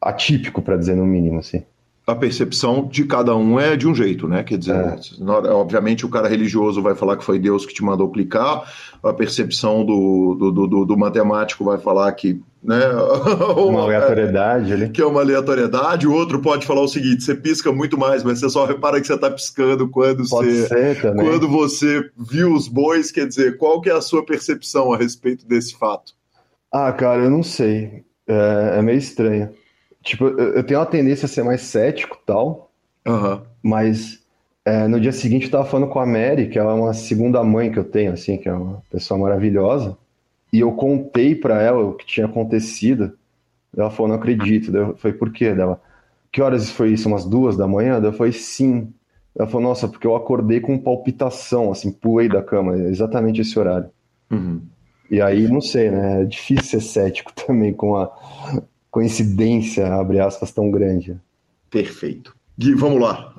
atípico, pra dizer no mínimo, assim. A percepção de cada um é de um jeito, né? Quer dizer, É. obviamente o cara religioso vai falar que foi Deus que te mandou clicar, a percepção do, do- do- do matemático vai falar que, né? Uma aleatoriedade ali. que é uma aleatoriedade, o outro pode falar o seguinte: você pisca muito mais, mas você só repara que você está piscando quando Pode você, ser também. quando você viu os bois. Quer dizer, qual que é a sua percepção a respeito desse fato? Ah, cara, eu não sei. É, é meio estranho. Tipo, eu, tenho uma tendência a ser mais cético tal, Aham. mas é, no dia seguinte eu tava falando com a Mary, que ela é uma segunda mãe que eu tenho, assim, que é uma pessoa maravilhosa, e eu contei pra ela o que tinha acontecido. Ela falou, não acredito. Daí eu falei, por quê? Dela, que horas foi isso? Umas duas da manhã? Daí eu falei, sim. Ela falou, nossa, porque eu acordei com palpitação, assim, pulei da cama, é exatamente esse horário. Uhum. E aí, não sei, né? É difícil ser cético também com a coincidência, abre aspas, tão grande. Perfeito. Gui, vamos lá.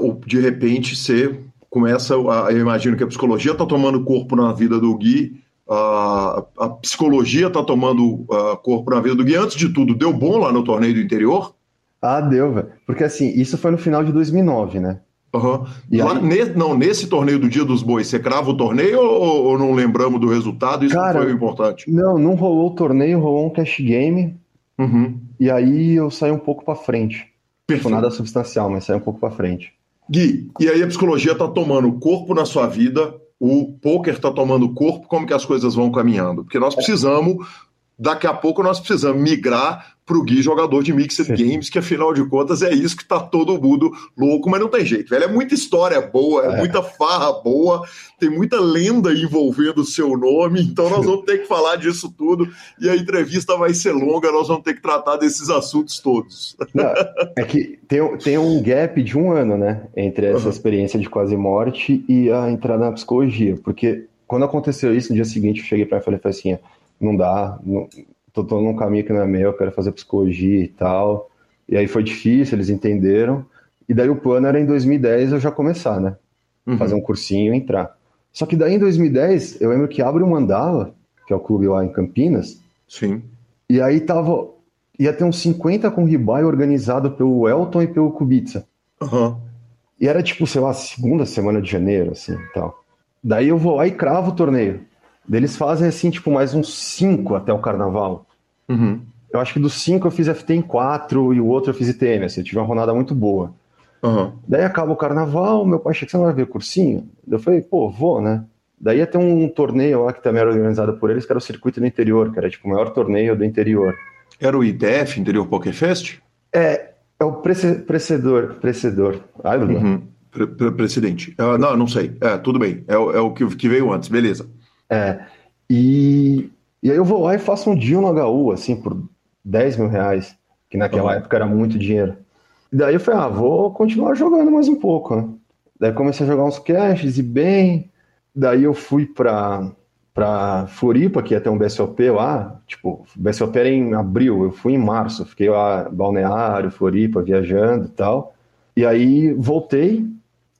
O- de repente você começa. a- eu imagino que a psicologia está tomando corpo na vida do Gui. Ah, a psicologia está tomando corpo na vida do Gui. Antes de tudo, deu bom lá no torneio do interior? Ah, deu, velho. Porque assim, isso foi no final de 2009, né? Aham. E Lá, aí- ne- não, nesse torneio do Dia dos Bois, você crava o torneio ou, ou não lembramos do resultado? Isso Cara, não foi o importante. Não, não rolou o torneio, rolou um cash game, Uhum. e aí eu saí um pouco pra frente. Tipo, Perfeito. nada substancial, mas saí um pouco pra frente. Gui, e aí a psicologia está tomando corpo na sua vida, o poker está tomando corpo, como que as coisas vão caminhando? Porque nós precisamos, daqui a pouco nós precisamos migrar para o Gui jogador de Mixed Games, que afinal de contas é isso que está todo mundo louco, mas não tem jeito, velho. É muita história boa, é, É. muita farra boa, tem muita lenda envolvendo o seu nome, então nós vamos ter que falar disso tudo e a entrevista vai ser longa, nós vamos ter que tratar desses assuntos todos. Não, é que tem, tem um gap de um ano, né? Entre essa Uhum. experiência de quase morte e a entrada na psicologia. Porque quando aconteceu isso, no dia seguinte eu cheguei pra ela e falei, falei assim: não dá, não, tô, tô num caminho que não é meu, eu quero fazer psicologia e tal. E aí foi difícil, eles entenderam. E daí o plano era em 2010 eu já começar, né? Uhum. Fazer um cursinho e entrar. Só que daí em 2010, eu lembro que abre o Mandala, que é o clube lá em Campinas, Sim. e aí tava. Ia ter uns 50 com ribai organizado pelo Elton e pelo Kubica. Aham. E era tipo, sei lá, segunda semana de janeiro, assim, tal. Daí eu vou lá e cravo o torneio. Eles fazem assim, tipo, mais uns cinco até o carnaval. Uhum. Eu acho que dos cinco eu fiz FT em quatro e o outro eu fiz ITM, assim, eu tive uma rodada muito boa. Aham. Daí acaba o carnaval, meu pai chega, você não vai ver o cursinho? Eu falei, pô, vou, né? Daí ia ter um torneio lá que também era organizado por eles, que era o Circuito do Interior, que era tipo o maior torneio do interior. Era o ITF, Interior Poker Fest? É, é o precedor, precedor. Ai, uhum. Pre -pre Precedente. Uh, não, não sei. É, tudo bem. É, é o que, que veio antes, beleza. É, e, e aí eu vou lá e faço um deal no HU, assim, por 10 mil reais, que naquela uhum. época era muito dinheiro. E daí eu falei, ah, vou continuar jogando mais um pouco, né? Daí comecei a jogar uns caches e bem. Daí eu fui pra, pra Floripa, que ia ter um BSOP lá. Tipo, o BSOP era em abril, eu fui em março. Fiquei lá, balneário, Floripa, viajando e tal. E aí voltei.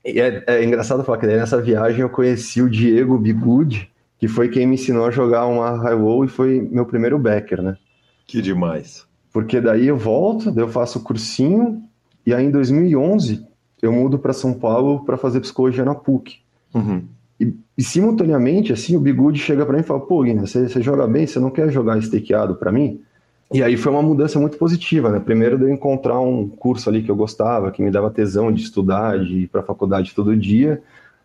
E é, é engraçado falar que daí nessa viagem eu conheci o Diego Bigud, que foi quem me ensinou a jogar uma high e foi meu primeiro backer, né? Que demais. Porque daí eu volto, daí eu faço o cursinho, e aí em 2011 eu mudo para São Paulo para fazer psicologia na PUC. Uhum. E, e, simultaneamente, assim, o Bigude chega para mim e fala: pô, Guinness, você, você joga bem, você não quer jogar stakeado para mim? E aí foi uma mudança muito positiva, né? Primeiro de eu encontrar um curso ali que eu gostava, que me dava tesão de estudar, de ir para a faculdade todo dia,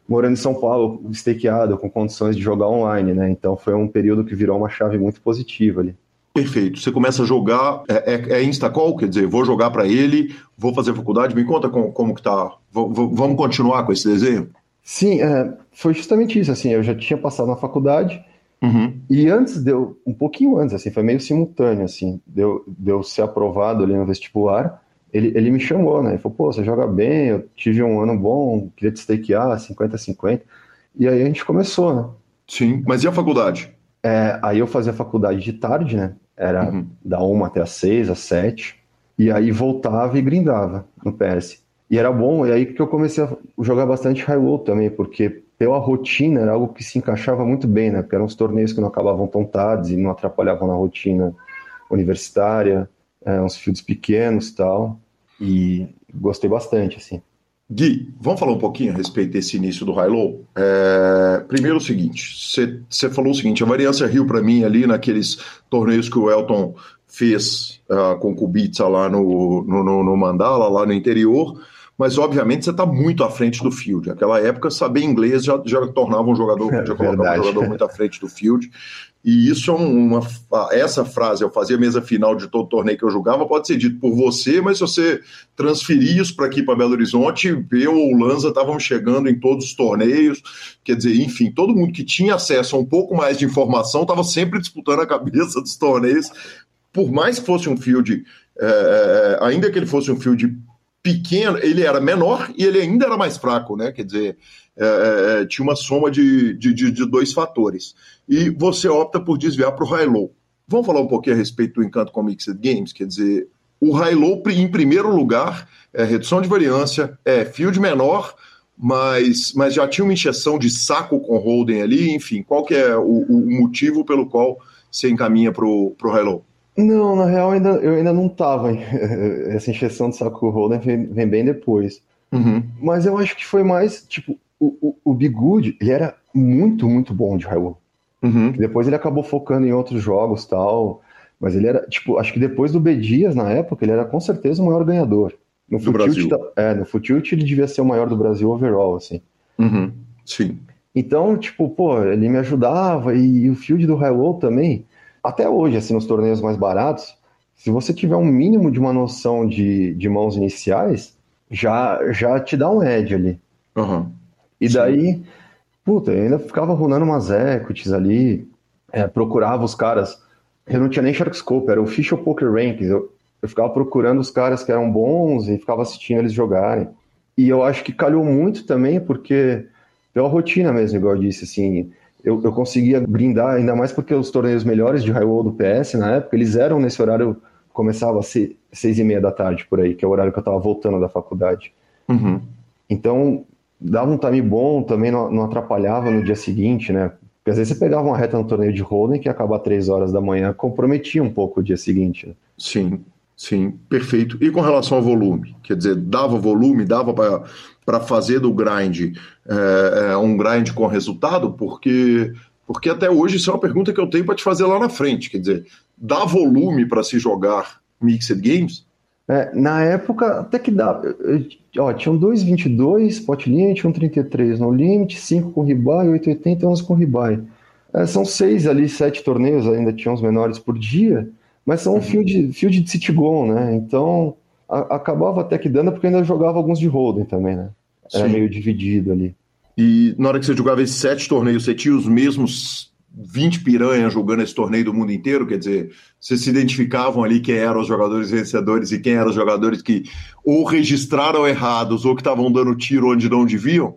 morando em São Paulo, stakeado, com condições de jogar online, né? Então foi um período que virou uma chave muito positiva ali. Perfeito. Você começa a jogar, é, é, é Instacall, quer dizer, vou jogar para ele, vou fazer faculdade, me conta como, como que tá. V vamos continuar com esse desenho? Sim, é, foi justamente isso, assim, eu já tinha passado na faculdade, uhum. e antes deu, um pouquinho antes, assim, foi meio simultâneo, assim, deu, deu ser aprovado ali no vestibular, ele, ele me chamou, né, ele falou, pô, você joga bem, eu tive um ano bom, queria te stakear, 50-50, e aí a gente começou, né. Sim, mas e a faculdade? É, aí eu fazia faculdade de tarde, né? Era uhum. da uma até as seis, às sete. E aí voltava e grindava no PS. E era bom, e aí que eu comecei a jogar bastante high-low também, porque pela rotina era algo que se encaixava muito bem, né? Porque eram os torneios que não acabavam tão tarde e não atrapalhavam na rotina universitária, é, uns fields pequenos e tal. E gostei bastante, assim. Gui, vamos falar um pouquinho a respeito desse início do high-low? É, primeiro o seguinte, você falou o seguinte, a variância Rio para mim ali naqueles torneios que o Elton fez uh, com o Kubica lá no, no, no, Mandala, lá no interior, mas obviamente você está muito à frente do field. Naquela época, saber inglês já, já tornava um jogador, já colocava um jogador muito à frente do field. E isso é uma. Essa frase, eu fazia mesa final de todo torneio que eu jogava, pode ser dito por você, mas se você transferir isso para aqui, para Belo Horizonte, eu ou o Lanza estávamos chegando em todos os torneios. Quer dizer, enfim, todo mundo que tinha acesso a um pouco mais de informação estava sempre disputando a cabeça dos torneios. Por mais que fosse um field, é, ainda que ele fosse um field pequeno, ele era menor e ele ainda era mais fraco, né? Quer dizer, é, tinha uma soma de, de, de dois fatores e você opta por desviar para o high-low. Vamos falar um pouquinho a respeito do encanto com Mixed Games? Quer dizer, o high-low, em primeiro lugar, é redução de variância, é field menor, mas, mas já tinha uma injeção de saco com holding ali, enfim, qual que é o, o motivo pelo qual você encaminha para o high-low? Não, na real ainda, eu ainda não estava. Essa injeção de saco com holding vem, vem bem depois. Uhum. Mas eu acho que foi mais, tipo, o, o, o ele era muito, muito bom de high-low. Uhum. Depois ele acabou focando em outros jogos tal. Mas ele era, tipo, acho que depois do B Dias, na época, ele era com certeza o maior ganhador. No do Brasil. é, no Futilt ele devia ser o maior do Brasil overall, assim. Uhum. Sim. Então, tipo, pô, ele me ajudava e, e o field do Low também. Até hoje, assim, nos torneios mais baratos, se você tiver um mínimo de uma noção de, de mãos iniciais, já, já te dá um edge ali. Uhum. E daí, Puta, eu ainda ficava rolando umas equities ali, é, procurava os caras. Eu não tinha nem Sharkscope, era o Official Poker Rankings. Eu, eu ficava procurando os caras que eram bons e ficava assistindo eles jogarem. E eu acho que calhou muito também, porque pela rotina mesmo, igual eu disse, assim, eu, eu conseguia brindar, ainda mais porque os torneios melhores de High do PS na época, eles eram nesse horário, começava às seis e meia da tarde por aí, que é o horário que eu tava voltando da faculdade. Uhum. Então, dava um time bom, também não, não, atrapalhava no dia seguinte, né? Porque às vezes você pegava uma reta no torneio de Holden que ia acabar três horas da manhã, comprometia um pouco o dia seguinte. Né? Sim, sim, perfeito. E com relação ao volume? Quer dizer, dava volume, dava para fazer do grind é, é, um grind com resultado? Porque, porque até hoje isso é uma pergunta que eu tenho para te fazer lá na frente. Quer dizer, dá volume para se jogar Mixed Games? É, na época, até que dá. Ó, tinham dois 22 pot limit, um 33 no limit, 5 com ribai, 880 e 11 com ribai. É, são seis ali, sete torneios, ainda tinha uns menores por dia, mas são um uhum. field, field de Citigon, né? Então a, acabava até que dando, porque ainda jogava alguns de Holden também, né? Era Sim. meio dividido ali. E na hora que você jogava esses sete torneios, você tinha os mesmos 20 piranhas jogando esse torneio do mundo inteiro? Quer dizer, vocês se identificavam ali quem eram os jogadores vencedores e quem eram os jogadores que ou registraram errados ou que estavam dando tiro onde não deviam?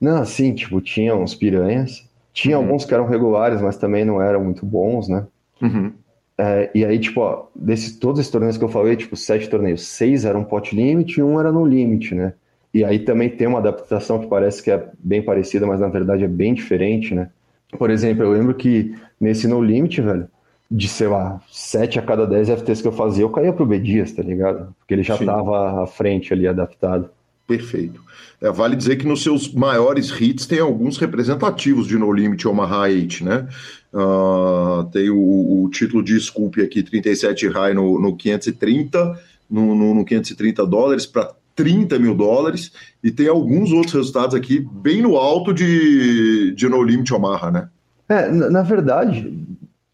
Não, assim, tipo, tinha uns piranhas. Tinha uhum. alguns que eram regulares, mas também não eram muito bons, né? Uhum. É, e aí, tipo, ó, desses, todos esses torneios que eu falei, tipo, sete torneios, seis eram pot limit e um era no limit, né? E aí também tem uma adaptação que parece que é bem parecida, mas na verdade é bem diferente, né? Por exemplo, eu lembro que nesse no limit, velho, de, sei lá, 7 a cada 10 FTs que eu fazia, eu caía pro B Dias, tá ligado? Porque ele já Sim. tava à frente ali, adaptado. Perfeito. É, vale dizer que nos seus maiores hits tem alguns representativos de No Limit Omaha 8, né? Uh, tem o, o, título de Scoop aqui, 37 high no, no 530, no, no, no 530 dólares para 30 mil dólares, e tem alguns outros resultados aqui bem no alto de, de No Limit Omaha, né? É, na, na verdade,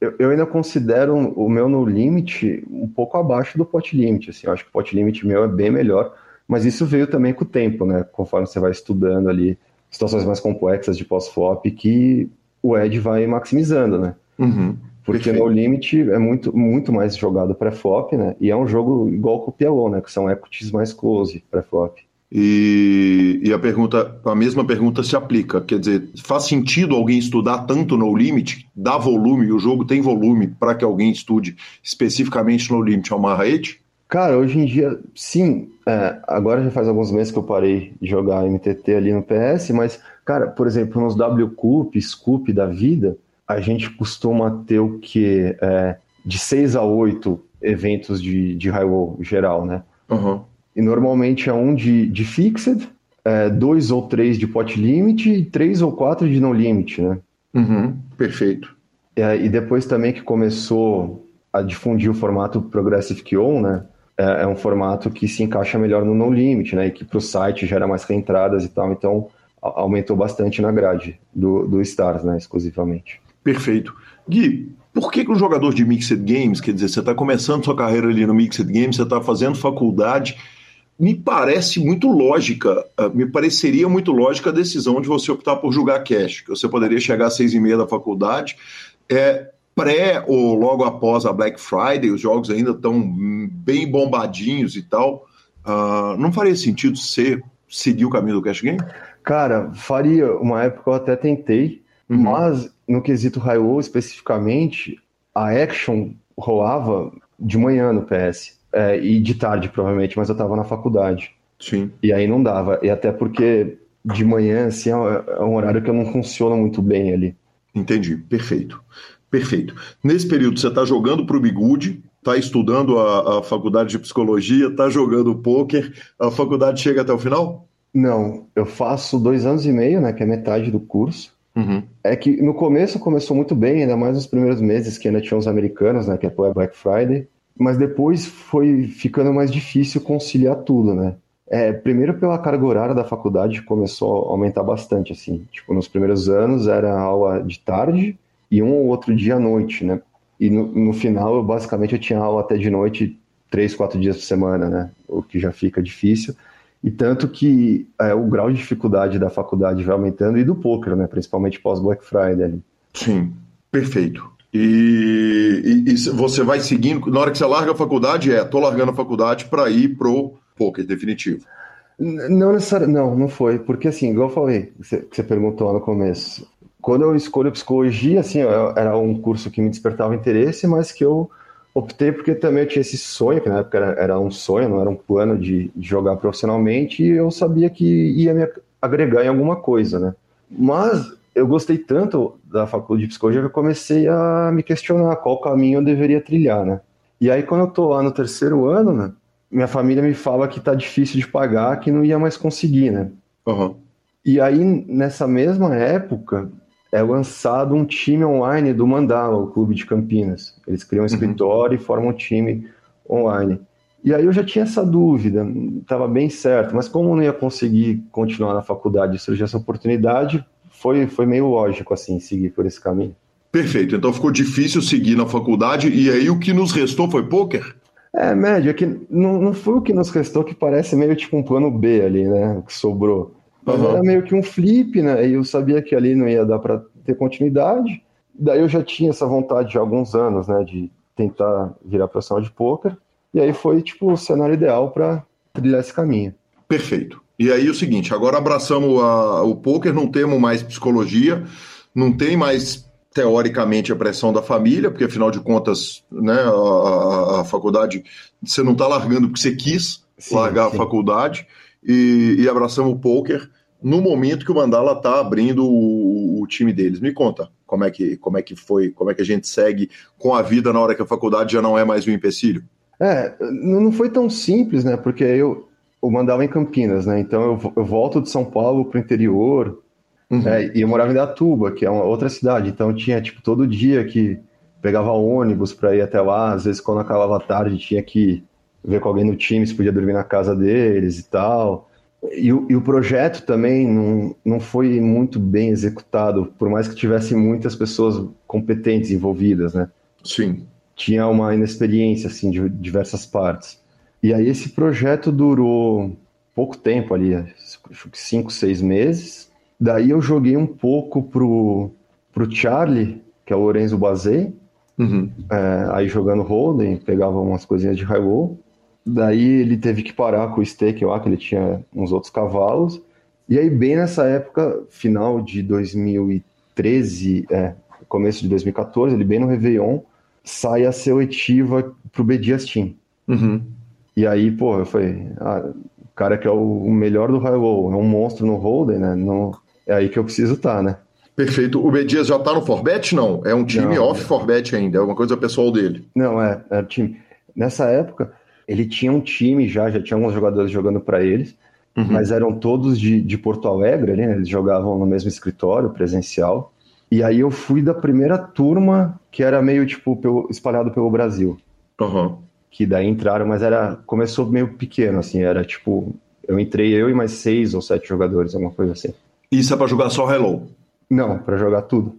eu, eu, ainda considero o meu No Limit um pouco abaixo do Pot Limit, assim, eu acho que o Pot Limit meu é bem melhor, mas isso veio também com o tempo, né? Conforme você vai estudando ali situações mais complexas de pós-flop que o Ed vai maximizando, né? Uhum. Porque Perfeito. no limit é muito, muito mais jogado pré-flop, né? E é um jogo igual com o PLO, né? Que são equities mais close pré-flop. E, e, a pergunta, a mesma pergunta se aplica. Quer dizer, faz sentido alguém estudar tanto no limit? Dá volume, o jogo tem volume para que alguém estude especificamente no limit ao Marraete? Cara, hoje em dia, sim. É, agora já faz alguns meses que eu parei de jogar MTT ali no PS, mas, cara, por exemplo, nos W Cup, Scoop da vida, a gente costuma ter o que? É, de 6 a 8 eventos de, de high wall geral, né? Uhum. E normalmente é um de, de fixed, é, dois ou três de pot limit e três ou quatro de no limit, né? Uhum. Perfeito. É, e depois também que começou a difundir o formato Progressive Key né? É, é, um formato que se encaixa melhor no no limit, né? E que para o site gera mais reentradas e tal. Então aumentou bastante na grade do, do Stars, né? Exclusivamente. Perfeito. Gui, por que, que um jogador de Mixed Games, quer dizer, você está começando sua carreira ali no Mixed Games, você está fazendo faculdade, me parece muito lógica, ah, me pareceria muito lógica a decisão de você optar por jogar cash, que você poderia chegar às seis e meia da faculdade, é, pré ou logo após a Black Friday, os jogos ainda estão bem bombadinhos e tal, uh, não faria sentido você seguir o caminho do cash game? Cara, faria. Uma época eu até tentei, uhum. mas no quesito Hyrule especificamente, a action rolava de manhã no PS. É, e de tarde, provavelmente, mas eu tava na faculdade. Sim. E aí não dava. E até porque de manhã, assim, é, é um horário que eu não funciona muito bem ali. Entendi, perfeito. Perfeito. Nesse período, você está jogando para o Bigude, está estudando a, a, faculdade de psicologia, está jogando pôquer, a faculdade chega até o final? Não, eu faço dois anos e meio, né, que é metade do curso. Uhum. É que no começo começou muito bem, ainda mais nos primeiros meses, que ainda tinha os americanos, né, que é Black Friday. Mas depois foi ficando mais difícil conciliar tudo, né? É, primeiro pela carga horária da faculdade começou a aumentar bastante, assim. Tipo, nos primeiros anos era aula de tarde e um ou outro dia à noite, né? E no, no final, eu, basicamente, eu tinha aula até de noite, três, quatro dias por semana, né? O que já fica difícil. E tanto que é, o grau de dificuldade da faculdade vai aumentando e do poker, né? Principalmente pós Black Friday. Ali. Sim, perfeito. E, e, e, você vai seguindo, na hora que você larga a faculdade, é, tô largando a faculdade para ir pro poker definitivo. Não necessariamente, não, não foi, porque assim, igual eu falei, você, você perguntou lá no começo, quando eu escolho psicologia, assim, era um curso que me despertava interesse, mas que eu optei porque também eu tinha esse sonho, que na época era, era um sonho, não era um plano de, de, jogar profissionalmente, e eu sabia que ia me agregar em alguma coisa, né? Mas eu gostei tanto da faculdade de psicologia que eu comecei a me questionar qual caminho eu deveria trilhar, né? E aí quando eu tô lá no terceiro ano, né, minha família me fala que tá difícil de pagar, que não ia mais conseguir, né? Uhum. E aí, nessa mesma época, é lançado um time online do Mandala, o clube de Campinas. Eles criam um uhum. escritório uhum. e formam um time online. E aí eu já tinha essa dúvida, estava bem certo, mas como eu não ia conseguir continuar na faculdade e surgiu essa oportunidade, foi, foi meio lógico assim seguir por esse caminho. Perfeito, então ficou difícil seguir na faculdade e aí o que nos restou foi pôquer? É, médio, é que não, não foi o que nos restou que parece meio tipo um plano B ali, né, que sobrou. Mas uhum. era meio que um flip, né, e eu sabia que ali não ia dar para ter continuidade. Daí eu já tinha essa vontade de alguns anos, né, de tentar virar profissional de pôquer. E aí foi tipo o cenário ideal para trilhar esse caminho. Perfeito. E aí o seguinte, agora abraçamos a, o poker, não temos mais psicologia, não tem mais teoricamente a pressão da família, porque afinal de contas, né, a, a, a faculdade você não está largando porque você quis sim, largar sim. a faculdade e, e abraçamos o poker no momento que o Mandala está abrindo o, o, time deles. Me conta como é que como é que foi, como é que a gente segue com a vida na hora que a faculdade já não é mais um empecilho. É, não foi tão simples, né? Porque eu, eu mandava em Campinas, né? Então eu, eu volto de São Paulo para o interior uhum. é, e eu morava em Datuba, que é uma outra cidade. Então tinha, tipo, todo dia que pegava ônibus para ir até lá. Às vezes, quando acabava a tarde, tinha que ver com alguém no time se podia dormir na casa deles e tal. E, e, o projeto também não, não foi muito bem executado, por mais que tivesse muitas pessoas competentes envolvidas, né? Sim tinha uma inexperiência assim de diversas partes. E aí esse projeto durou pouco tempo ali, acho que cinco, seis meses. Daí eu joguei um pouco pro, pro Charlie, que é o Lorenzo Bazet, uhum. é, aí jogando Holden, pegava umas coisinhas de high roll. Daí ele teve que parar com o stake lá, que ele tinha uns outros cavalos. E aí bem nessa época, final de 2013, é, começo de 2014, ele bem no Réveillon, sai a seletiva pro B Dias Team. Uhum. E aí, pô, eu falei, ah, o cara que é o melhor do high roll, é um monstro no holder, né? Não, é aí que eu preciso estar, tá, né? Perfeito. O B Dias já tá no Forbet, não? É um time não, off Forbet ainda, é uma coisa pessoal dele. Não, é, é time. Nessa época, ele tinha um time já, já tinha alguns jogadores jogando para eles, uhum. mas eram todos de, de Porto Alegre, né? Eles jogavam no mesmo escritório presencial. E aí eu fui da primeira turma, que era meio, tipo, pelo, espalhado pelo Brasil. Uhum. Que daí entraram, mas era começou meio pequeno, assim, era tipo... Eu entrei eu e mais seis ou sete jogadores, alguma coisa assim. Isso é pra jogar só Hello? Não, para jogar tudo.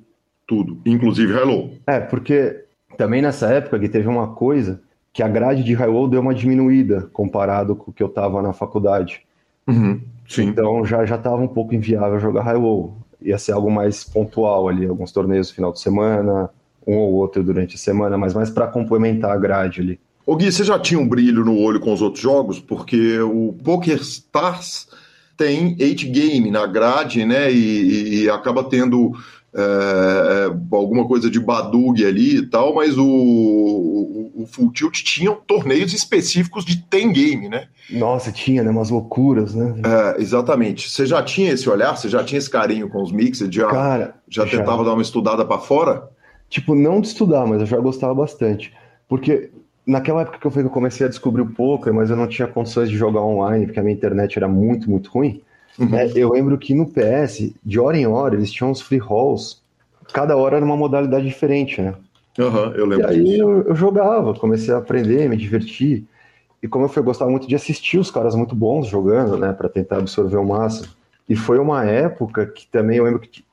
Tudo, inclusive Hello. É, porque também nessa época que teve uma coisa que a grade de Hello deu uma diminuída comparado com o que eu tava na faculdade. Uhum, sim. Então já já tava um pouco inviável jogar Hello ia ser algo mais pontual ali, alguns torneios no final de semana, um ou outro durante a semana, mas mais para complementar a grade ali. Ô Gui, você já tinha um brilho no olho com os outros jogos? Porque o Poker Stars tem 8 game na grade, né? E, e acaba tendo é, é, alguma coisa de Badug ali e tal, mas o, o, o Full Tilt tinha torneios específicos de ten game, né? Nossa, tinha, né? Umas loucuras, né? É, exatamente. Você já tinha esse olhar? Você já tinha esse carinho com os mixes? Já, Cara, já tentava já. dar uma estudada para fora? Tipo, não de estudar, mas eu já gostava bastante. Porque naquela época que eu, eu comecei a descobrir o poker, mas eu não tinha condições de jogar online, porque a minha internet era muito, muito ruim. Uhum. É, eu lembro que no PS, de hora em hora, eles tinham uns free rolls. Cada hora era uma modalidade diferente, né? Uhum, eu lembro e aí eu, eu, jogava, comecei a aprender, me divertir. E como eu, fui, eu gostava muito de assistir os caras muito bons jogando, né? para tentar absorver o máximo. E foi uma época que também eu lembro que.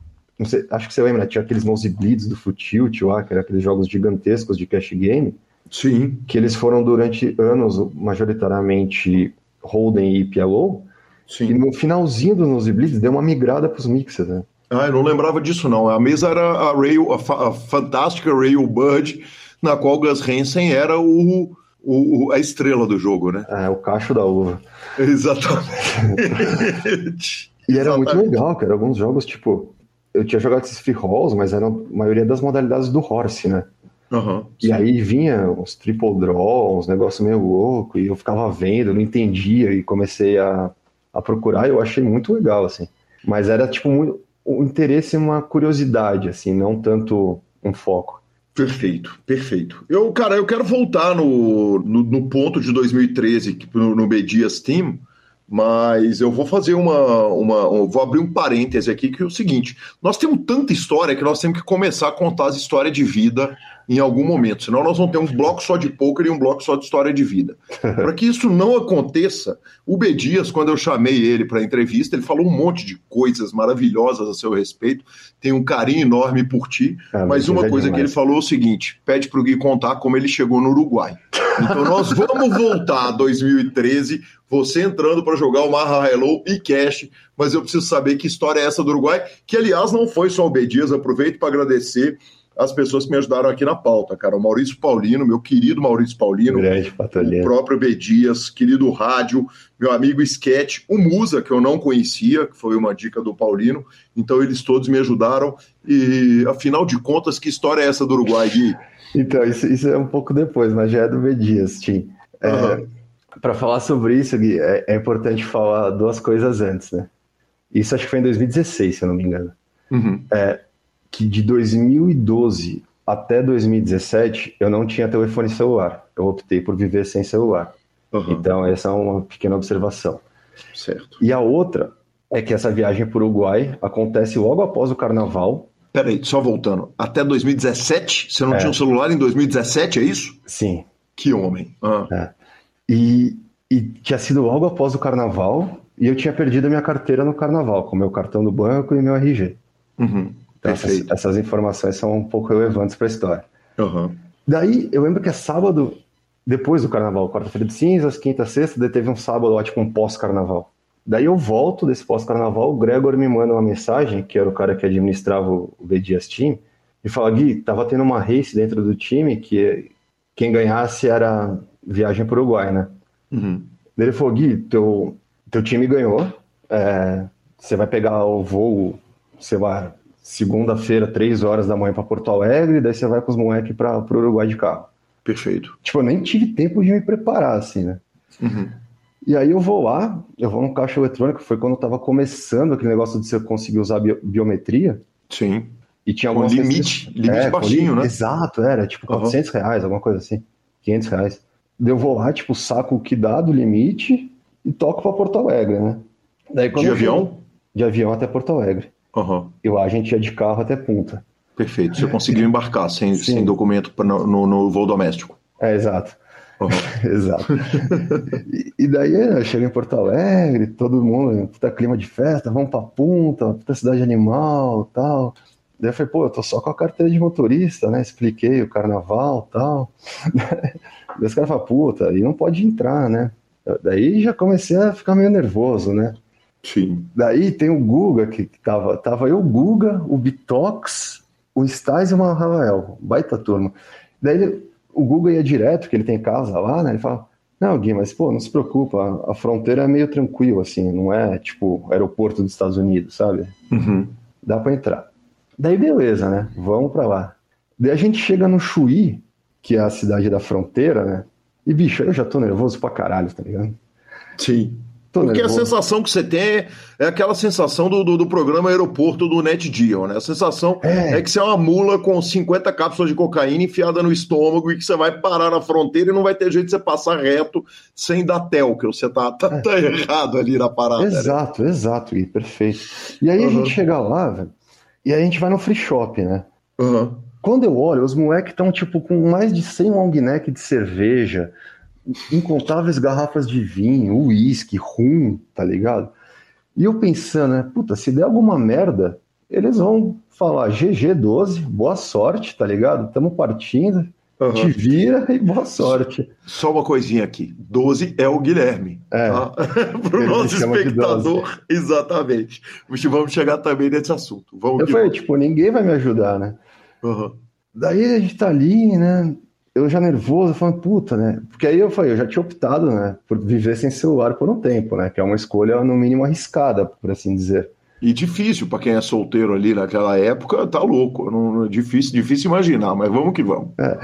Sei, acho que você lembra, né? Tinha aqueles nosebleeds do Futilt lá, que eram aqueles jogos gigantescos de cash game. Sim. Que eles foram durante anos, majoritariamente, Holden e PLO. Sim. E no finalzinho do Nosebleeds deu uma migrada para os mixers, né? Ah, eu não lembrava disso, não. A mesa era a Rail, a, fa a fantástica Rail Bird, na qual Gus Hansen era o, o, a estrela do jogo, né? É, o cacho da uva. Exatamente. e era Exatamente. muito legal, cara. Alguns jogos, tipo, eu tinha jogado esses free rolls, mas eram a maioria das modalidades do Horse, né? Uhum, e aí vinha uns triple draw, uns negócios meio louco, e eu ficava vendo, não entendia, e comecei a a procurar, eu achei muito legal, assim. Mas era, tipo, muito, um interesse uma curiosidade, assim, não tanto um foco. Perfeito, perfeito. Eu, cara, eu quero voltar no, no, no ponto de 2013, no, no B Dias Team, Mas eu vou fazer uma, uma, Vou abrir um parêntese aqui, que é o seguinte: nós temos tanta história que nós temos que começar a contar as histórias de vida em algum momento. Senão nós vamos ter um bloco só de poker e um bloco só de história de vida. para que isso não aconteça, o B. Dias, quando eu chamei ele para a entrevista, ele falou um monte de coisas maravilhosas a seu respeito. Tem um carinho enorme por ti. Ah, mas uma é coisa que ele falou é o seguinte: pede para o Gui contar como ele chegou no Uruguai. Então nós vamos voltar a 2013 você entrando para jogar o Marra Hello e Cash, mas eu preciso saber que história é essa do Uruguai, que aliás não foi só o B. Dias, aproveito para agradecer as pessoas que me ajudaram aqui na pauta, cara. O Maurício Paulino, meu querido Maurício Paulino, Grande, o próprio B. Dias, querido Rádio, meu amigo Sketch, o Musa, que eu não conhecia, que foi uma dica do Paulino. Então eles todos me ajudaram. E afinal de contas, que história é essa do Uruguai, Gui? Então, isso, isso é um pouco depois, mas já é do B. Dias, Tim. É, uhum. Para falar sobre isso, Gui, é, é, importante falar duas coisas antes, né? Isso acho que foi em 2016, se eu não me engano. Uhum. É, que de 2012 até 2017 eu não tinha telefone celular. Eu optei por viver sem celular. Uhum. Então, essa é uma pequena observação. Certo. E a outra é que essa viagem para o Uruguai acontece logo após o carnaval. Peraí, só voltando. Até 2017? Você não é. tinha um celular em 2017, é isso? Sim. Que homem. Ah. É. E, e tinha sido logo após o carnaval e eu tinha perdido a minha carteira no carnaval, com meu cartão do banco e meu RG. Uhum. Então, essas, essas, informações são um pouco relevantes para a história. Uhum. Daí, eu lembro que é sábado, depois do carnaval, quarta-feira de cinzas, quinta, sexta, daí teve um sábado lá, tipo um pós-carnaval. Daí eu volto desse pós-carnaval, o Gregor me manda uma mensagem, que era o cara que administrava o B Dias Team, e fala, Gui, tava tendo uma race dentro do time que quem ganhasse era viagem para o Uruguai, né? Uhum. Daí ele falou, Gui, teu, teu time ganhou, é, você vai pegar o voo, sei lá, segunda-feira, três horas da manhã para Porto Alegre, daí você vai com os moleques para o Uruguai de carro. Perfeito. Tipo, eu nem tive tempo de me preparar, assim, né? Uhum. E aí eu vou lá, eu vou no caixa eletrônico, foi quando eu tava começando aquele negócio de você conseguir usar biometria. Sim. E tinha algum limite, limite é, baixinho, li... né? Exato, era tipo 400 uhum. reais, alguma coisa assim, 500 reais. Daí eu vou lá, tipo, saco o que dá do limite e toco para Porto Alegre, né? Daí, de avião? De avião até Porto Alegre. Uhum. E lá a gente ia de carro até Punta. Perfeito. Você conseguiu embarcar sem, sem documento pra, no, no, voo doméstico. É, exato. Uhum. exato. e, e, daí eu chego em Porto Alegre, todo mundo, puta clima de festa, vamos pra Punta, puta cidade animal tal. Daí eu falei, pô, eu tô só com a carteira de motorista, né? Expliquei o carnaval tal. daí os caras falam, puta, aí não pode entrar, né? Daí já comecei a ficar meio nervoso, né? Sim. Daí tem o Guga, que, tava, tava eu, o Guga, o Bitox, o Stais e o Rafael, baita turma. Daí ele, o Guga ia direto, porque ele tem casa lá, né? Ele fala, não, Gui, mas pô, não se preocupa, a, a fronteira é meio tranquila, assim, não é tipo aeroporto dos Estados Unidos, sabe? Uhum. Dá pra entrar. Daí beleza, né? Vamos pra lá. Daí a gente chega no Chuí, que é a cidade da fronteira, né? E, bicho, eu já tô nervoso pra caralho, tá ligado? Sim. Porque nervoso. a sensação que você tem é, é aquela sensação do, do, do, programa aeroporto do Net Geo, né? A sensação é. é. que você é uma mula com 50 cápsulas de cocaína enfiada no estômago e que você vai parar na fronteira e não vai ter jeito de você passar reto sem dar tel, que você tá, tá, é. tá errado ali na parada. Né? Exato, né? exato, Gui, perfeito. E aí uhum. a gente chega lá, velho, e aí a gente vai no free shop, né? Uhum. Quando eu olho, os moleques estão tipo com mais de 100 long neck de cerveja, incontáveis garrafas de vinho, uísque, rum, tá ligado? E eu pensando, né, puta, se der alguma merda, eles vão falar GG12, boa sorte, tá ligado? Tamo partindo, uhum. te vira e boa sorte. Só uma coisinha aqui, 12 é o Guilherme. É. Tá? Para o nosso espectador, exatamente. Vamos chegar também nesse assunto. Vamos eu falei, tipo, ninguém vai me ajudar, né? Uhum. Daí a gente tá ali, né? Eu já nervoso, falando, puta, né? Porque aí eu falei, eu já tinha optado, né, por viver sem celular por um tempo, né? Que é uma escolha, no mínimo, arriscada, por assim dizer. E difícil para quem é solteiro ali naquela época, tá louco. Não, é difícil, difícil imaginar, mas vamos que vamos. É,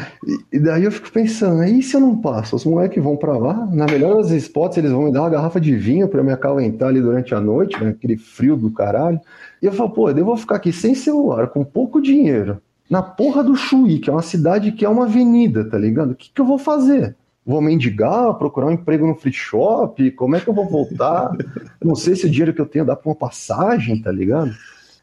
e, daí eu fico pensando, e se eu não passo? Os moleques vão para lá, na melhor das spots, eles vão me dar uma garrafa de vinho para me acalentar ali durante a noite, né, aquele frio do caralho. E eu falo, pô, eu vou ficar aqui sem celular, com pouco dinheiro na porra do Chuí, que é uma cidade que é uma avenida, tá ligado? O que, que eu vou fazer? Vou mendigar, procurar um emprego no free shop? Como é que eu vou voltar? Não sei se o dinheiro que eu tenho dá pra uma passagem, tá ligado?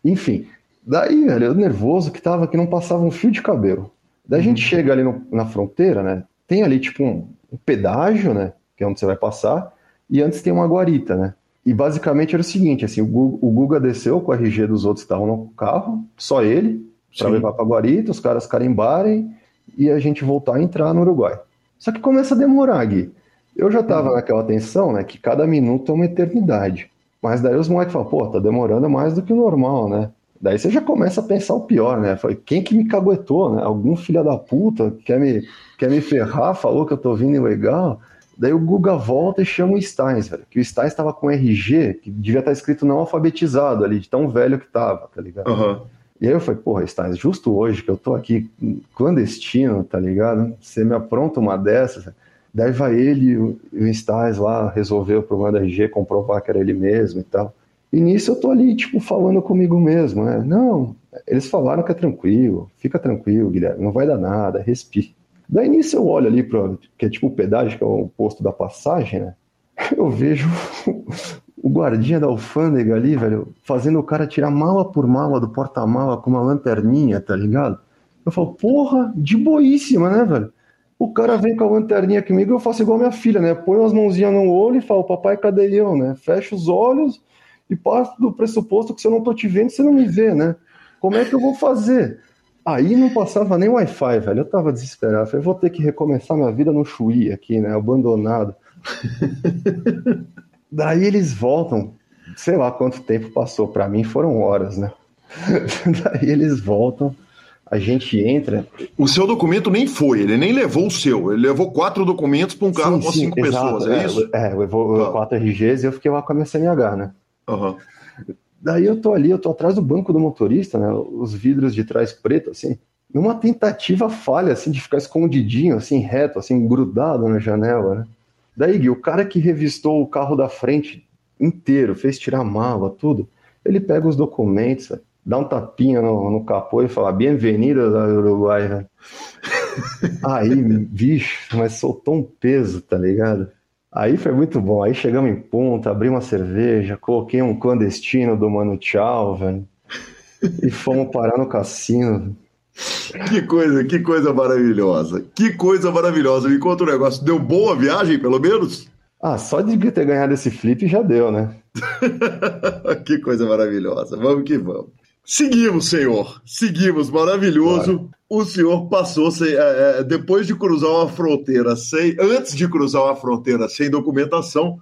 Enfim, daí, velho, eu nervoso que tava que não passava um fio de cabelo. Daí a gente uhum. chega ali no, na fronteira, né? Tem ali tipo um, um pedágio, né? Que é onde você vai passar, e antes tem uma guarita, né? E basicamente era o seguinte, assim, o Guga, desceu com o RG dos outros que estavam no carro, só ele, para levar para Guarita, os caras carimbarem e a gente voltar a entrar no Uruguai. Só que começa a demorar, Gui. Eu já tava uhum. naquela tensão, né, que cada minuto é uma eternidade. Mas daí os moleques falam, pô, tá demorando mais do que o normal, né? Daí você já começa a pensar o pior, né? Falei, quem que me caguetou, né? Algum filho da puta quer me, quer me ferrar, falou que eu tô vindo ilegal. Daí o Guga volta e chama o Steins, velho. Que o Steins estava com RG, que devia estar tá escrito não alfabetizado ali, de tão velho que tava, tá ligado? Uhum. E aí eu falei, porra, Steins, justo hoje que eu tô aqui clandestino, tá ligado? Você me apronta uma dessas. Daí vai ele e o Steins lá resolver o problema da RG, comprovar que era ele mesmo e tal. E nisso eu tô ali, tipo, falando comigo mesmo, né? Não, eles falaram que é tranquilo, fica tranquilo, Guilherme, não vai dar nada, respire. Daí nisso eu olho ali para que é tipo o pedágio, que é o posto da passagem, né? Eu vejo o guardinha da alfândega ali, velho, fazendo o cara tirar mala por mala do porta-mala com uma lanterninha, tá ligado? Eu falo, porra, de boíssima, né, velho? O cara vem com a lanterninha comigo, eu faço igual minha filha, né? Põe as mãozinhas no olho e falo, papai, cadê eu, né? Fecha os olhos e parto do pressuposto que se eu não tô te vendo, você não me vê, né? Como é que eu vou fazer? Aí não passava nem Wi-Fi, velho. Eu tava desesperado. Falei, vou ter que recomeçar minha vida no Chuí aqui, né? Abandonado. Daí eles voltam. Sei lá quanto tempo passou. Para mim foram horas, né? Daí eles voltam. A gente entra. O seu documento nem foi, ele nem levou o seu. Ele levou quatro documentos para um carro sim, com sim, cinco exato, pessoas, é, é isso? É, levou tá. quatro RGs e eu fiquei lá com a minha CNH, né? Uhum. Daí eu tô ali, eu tô atrás do banco do motorista, né? Os vidros de trás preto, assim. Numa tentativa falha, assim, de ficar escondidinho, assim, reto, assim, grudado na janela, né? Daí, Gui, o cara que revistou o carro da frente inteiro, fez tirar mala, tudo, ele pega os documentos, dá um tapinha no, no capô e fala, bem-vindo ao Uruguai? Aí, bicho, mas soltou um peso, tá ligado? Aí foi muito bom. Aí chegamos em ponta, abri uma cerveja, coloquei um clandestino do Mano Tchau, velho. E fomos parar no cassino. Que coisa, que coisa maravilhosa. Que coisa maravilhosa. Me conta um negócio. Deu boa viagem, pelo menos? Ah, só de ter ganhado esse flip já deu, né? que coisa maravilhosa. Vamos que vamos. Seguimos, senhor. Seguimos. Maravilhoso. Claro o senhor passou sem, é, é, depois de cruzar uma fronteira sem, antes de cruzar uma fronteira sem documentação,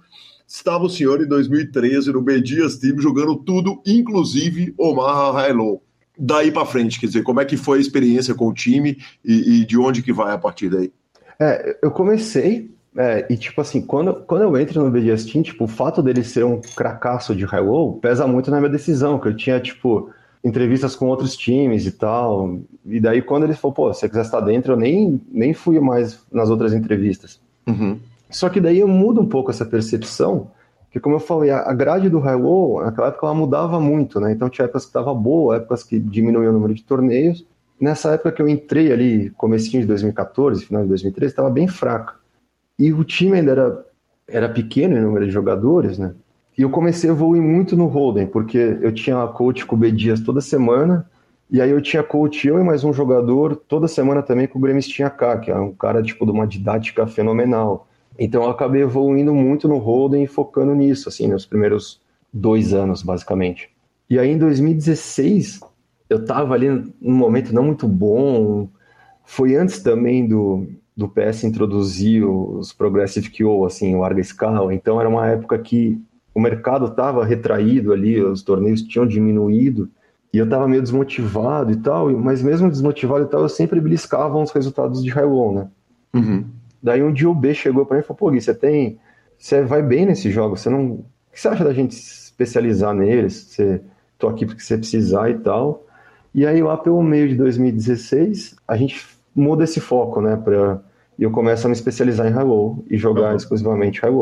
estava o senhor em 2013 no B Dias Team jogando tudo, inclusive Omar Hailou. Daí para frente, quer dizer, como é que foi a experiência com o time e, e de onde que vai a partir daí? É, eu comecei é, e tipo assim, quando, quando eu entro no BDS Team, tipo, o fato dele ser um cracaço de high low pesa muito na minha decisão, que eu tinha, tipo, entrevistas com outros times e tal. E daí, quando ele falou, pô, se você quiser estar dentro, eu nem, nem fui mais nas outras entrevistas. Uhum. Só que daí eu mudo um pouco essa percepção, que como eu falei, a grade do High Low, naquela época ela mudava muito, né? Então tinha épocas que estava boa, épocas que diminuía o número de torneios. Nessa época que eu entrei ali, comecinho de 2014, final de 2013, estava bem fraca. E o time ainda era, era pequeno em número de jogadores, né? E eu comecei a evoluir muito no Holden, porque eu tinha coach com o B Dias toda semana, e aí eu tinha coach eu e mais um jogador toda semana também com o Grêmio tinha K, que é um cara tipo de uma didática fenomenal. Então eu acabei evoluindo muito no Holden e focando nisso, assim, nos primeiros dois anos, basicamente. E aí em 2016, eu tava ali num momento não muito bom, foi antes também do, do PS introduzir os Progressive QO, assim, larga escala, então era uma época que o mercado estava retraído ali, os torneios tinham diminuído, e eu estava meio desmotivado e tal, mas mesmo desmotivado e tal, eu sempre beliscava os resultados de High né? Uhum. Daí um dia o B chegou para mim e falou, pô Gui, você tem... Você vai bem nesse jogo, você não... O que você acha da gente especializar neles? Você... Tô aqui porque você precisar e tal. E aí lá pelo meio de 2016, a gente muda esse foco, né? Pra... E eu começo a me especializar em High e jogar uhum. exclusivamente High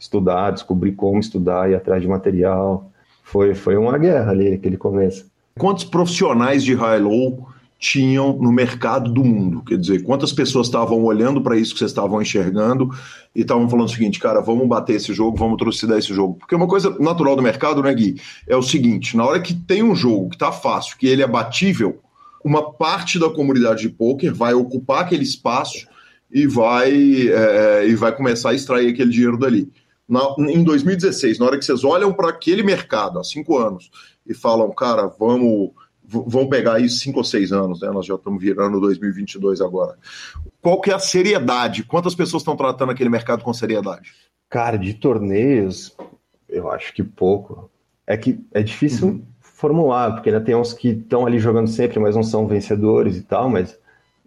estudar, descobrir como estudar, ir atrás de material. Foi, foi uma guerra ali, aquele começo. Quantos profissionais de high-low tinham no mercado do mundo. Quer dizer, quantas pessoas estavam olhando para isso que vocês estavam enxergando e estavam falando o seguinte, cara, vamos bater esse jogo, vamos trucidar esse jogo. Porque uma coisa natural do mercado, né, Gui, é o seguinte: na hora que tem um jogo que está fácil, que ele é batível, uma parte da comunidade de poker vai ocupar aquele espaço e vai, é, e vai começar a extrair aquele dinheiro dali. Na, em 2016, na hora que vocês olham para aquele mercado há cinco anos e falam, cara, vamos vão pegar aí cinco ou seis anos, né? Nós já estamos virando 2022 agora. Qual que é a seriedade? Quantas pessoas estão tratando aquele mercado com seriedade? Cara, de torneios, eu acho que pouco. É que é difícil uhum. formular, porque ainda tem uns que estão ali jogando sempre, mas não são vencedores e tal, mas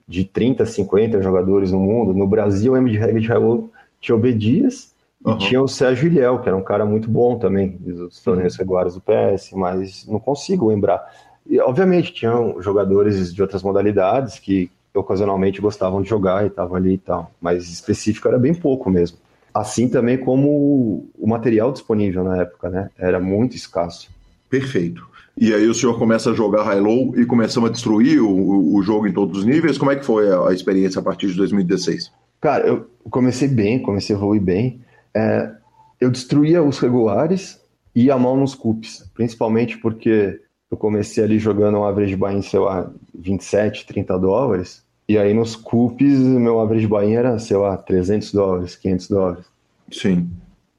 de 30, 50 jogadores no mundo. No Brasil, regra de Raul, tinha o B Dias uhum. e tinha o Sérgio Ilhéu, que era um cara muito bom também, dos torneios regulares do PS, mas não consigo lembrar. E, obviamente, tinham jogadores de outras modalidades que ocasionalmente gostavam de jogar e estavam ali e tal, mas específico era bem pouco mesmo. Assim também como o material disponível na época, né? Era muito escasso. Perfeito. E aí o senhor começa a jogar high-low e começamos a destruir o, o jogo em todos os níveis. Como é que foi a, experiência a partir de 2016? Cara, eu comecei bem, comecei a evoluir bem. É, eu destruía os regulares e ia mal nos cups, principalmente porque eu comecei ali jogando um average buy em, sei lá, 27, 30 dólares. E aí nos cupes, meu average buy era, sei lá, 300 dólares, 500 dólares. Sim.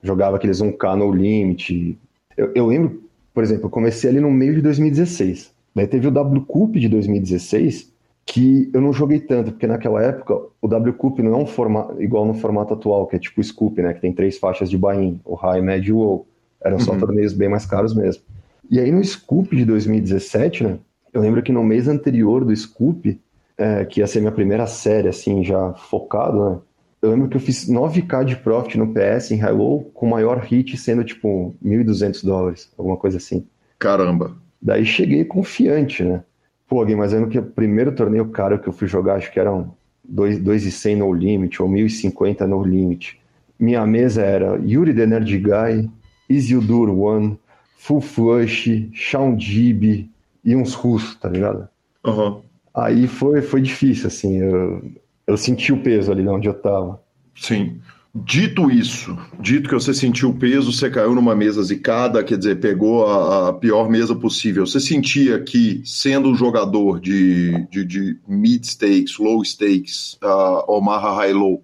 Jogava aqueles 1K no limit. Eu, eu lembro, por exemplo, eu comecei ali no meio de 2016. Daí teve o W Cup de 2016, que eu não joguei tanto, porque naquela época o W Cup não é um formato igual no formato atual, que é tipo o Scoop, né? Que tem três faixas de buy-in, o High, Médio e o Low. Eram só uhum. torneios bem mais caros mesmo. E aí no Scoop de 2017, né? Eu lembro que no mês anterior do Scoop, é, que ia ser minha primeira série, assim, já focado, né? Eu lembro que eu fiz 9k de profit no PS em High-Low, com o maior hit sendo tipo 1.200 dólares, alguma coisa assim. Caramba. Daí cheguei confiante, né? Pô, Gui, mas eu lembro que o primeiro torneio caro que eu fui jogar, acho que eram 2,100 no limit ou 1.050 no limit. Minha mesa era Yuri the Energy Guy, Isildur One, Full Flush, Shawn Dib e uns russos, tá ligado? Uhum. Aí foi, foi difícil, assim, eu, eu senti o peso ali onde eu tava. Sim. Dito isso, dito que você sentiu o peso, você caiu numa mesa zicada, quer dizer, pegou a, a pior mesa possível. Você sentia que, sendo um jogador de, de, de mid stakes, low stakes, uh, Omaha High Low,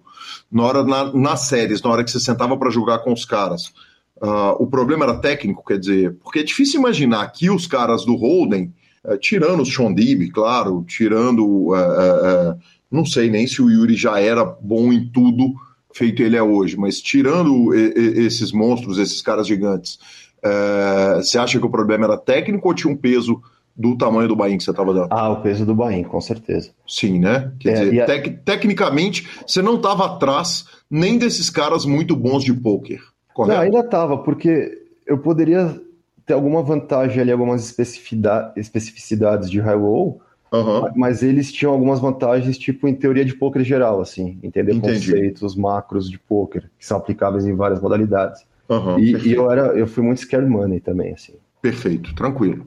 na hora, na, nas séries, na hora que você sentava para jogar com os caras, Uh, o problema era técnico, quer dizer, porque é difícil imaginar que os caras do Holden, uh, tirando o Sean Dib, claro, tirando. Uh, não sei nem se o Yuri já era bom em tudo feito ele é hoje, mas tirando esses monstros, esses caras gigantes, você acha que o problema era técnico ou tinha um peso do tamanho do Bahia que você estava dando? Ah, o peso do Bahia, com certeza. Sim, né? Quer é, dizer, a... tec tecnicamente, você não estava atrás nem desses caras muito bons de pôquer. Correto? Não, ainda estava, porque eu poderia ter alguma vantagem ali, algumas especificidades de high-low, uhum. mas eles tinham algumas vantagens, tipo em teoria de poker geral, assim, entender Entendi. conceitos macros de poker, que são aplicáveis em várias modalidades. Uhum, e, e, eu era, eu fui muito scared money também, assim. Perfeito, tranquilo.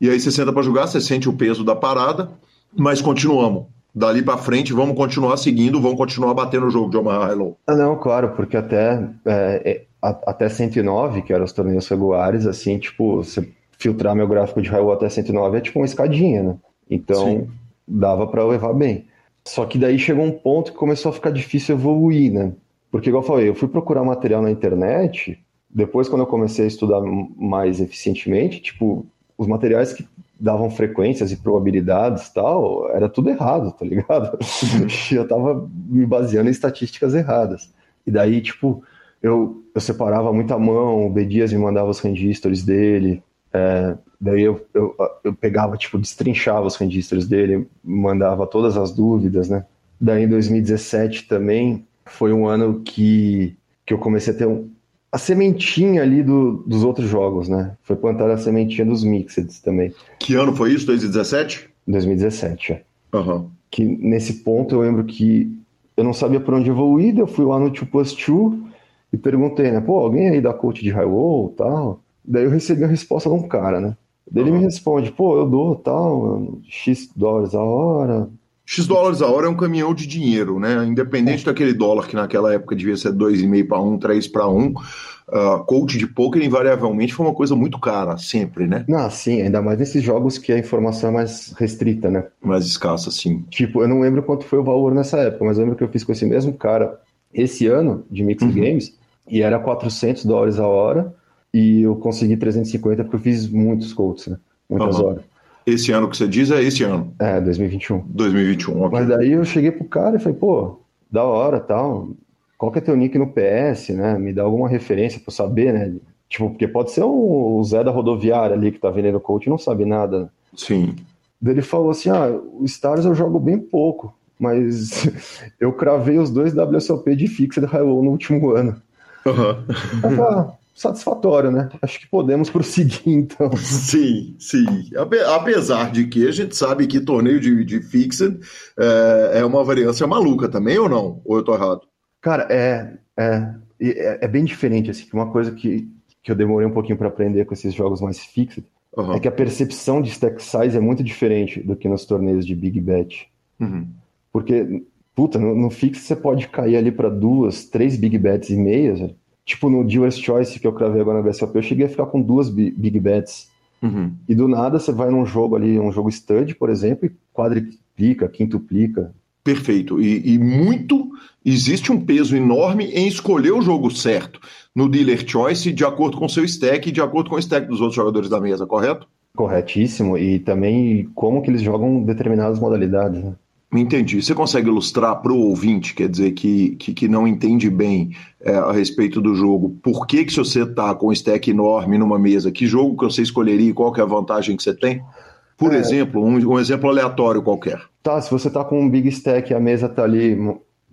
E aí você senta para jogar, você sente o peso da parada, mas continuamos. Dali para frente, vamos continuar seguindo, vamos continuar batendo o jogo de Omaha Hello. Ah, não, claro, porque até é, até 109, que eram os torneios regulares, assim, tipo, você filtrar meu gráfico de raio até 109 é tipo uma escadinha, né? Então, Sim. dava para levar bem. Só que daí chegou um ponto que começou a ficar difícil evoluir, né? Porque, igual eu falei, eu fui procurar material na internet, depois, quando eu comecei a estudar mais eficientemente, tipo, os materiais que davam frequências e probabilidades tal, era tudo errado, tá ligado? eu tava me baseando em estatísticas erradas. E daí, tipo, eu, eu separava muita mão, o B Dias me mandava os registros dele, é, daí eu, eu, eu, pegava, tipo, destrinchava os registros dele, mandava todas as dúvidas, né? Daí em 2017 também foi um ano que, que eu comecei a ter um, a sementinha ali do, dos outros jogos, né? Foi plantar a sementinha dos Mixeds também. Que ano foi isso? 2017? 2017, é. Uhum. Que nesse ponto eu lembro que eu não sabia por onde evoluir, eu fui lá no 2 Plus 2 e perguntei, né? Pô, alguém aí da coach de Highwall tal? Daí eu recebi a resposta de um cara, né? Ele me responde, pô, eu dou tal, X dólares a hora. X dólares a hora é um caminhão de dinheiro, né? Independente é. daquele dólar que naquela época devia ser 2,5 para 1, 3 para 1, uh, coach de poker invariavelmente foi uma coisa muito cara, sempre, né? Não, sim, ainda mais nesses jogos que a informação é mais restrita, né? Mais escassa, sim. Tipo, eu não lembro quanto foi o valor nessa época, mas eu lembro que eu fiz com esse mesmo cara esse ano de Mixed uhum. Games e era 400 dólares a hora e eu consegui 350 porque eu fiz muitos coaches, né? Muitas uhum. horas. Esse ano que você diz é esse ano? É, 2021. 2021, ok. Mas daí eu cheguei pro cara e falei, pô, da hora tal, qual que é teu nick no PS, né? Me dá alguma referência pra eu saber, né? Tipo, porque pode ser o Zé da rodoviária ali que tá vendendo coach e não sabe nada. Né? Sim. Daí ele falou assim, ah, o Stars eu jogo bem pouco, mas eu cravei os dois WSOP de Fixed High Low no último ano. Uhum satisfatório, né? Acho que podemos prosseguir, então. Sim, sim. Apesar de que a gente sabe que torneio de, de Fixed é, é uma variância maluca também, ou não? Ou eu tô errado? Cara, é, é, é, é bem diferente, assim, uma coisa que, que eu demorei um pouquinho para aprender com esses jogos mais Fixed uhum. é que a percepção de stack size é muito diferente do que nos torneios de Big Bet. Uhum. Porque, puta, no, no Fixed você pode cair ali para duas, três Big Bets e meias, Tipo, no Dealer's Choice que eu cravei agora na BSOP, eu cheguei a ficar com duas big bets. Uhum. E do nada você vai num jogo ali, um jogo stud, por exemplo, e quadriplica, quintuplica. Perfeito. E, e, muito existe um peso enorme em escolher o jogo certo no dealer choice de acordo com o seu stack e de acordo com o stack dos outros jogadores da mesa, correto? Corretíssimo. E também como que eles jogam determinadas modalidades. Né? Entendi. Você consegue ilustrar para o ouvinte, quer dizer, que, que, que não entende bem é, a respeito do jogo, por que, que se você está com um stack enorme numa mesa, que jogo que você escolheria e qual que é a vantagem que você tem? Por é... exemplo, um, um, exemplo aleatório qualquer. Tá, se você está com um big stack e a mesa está ali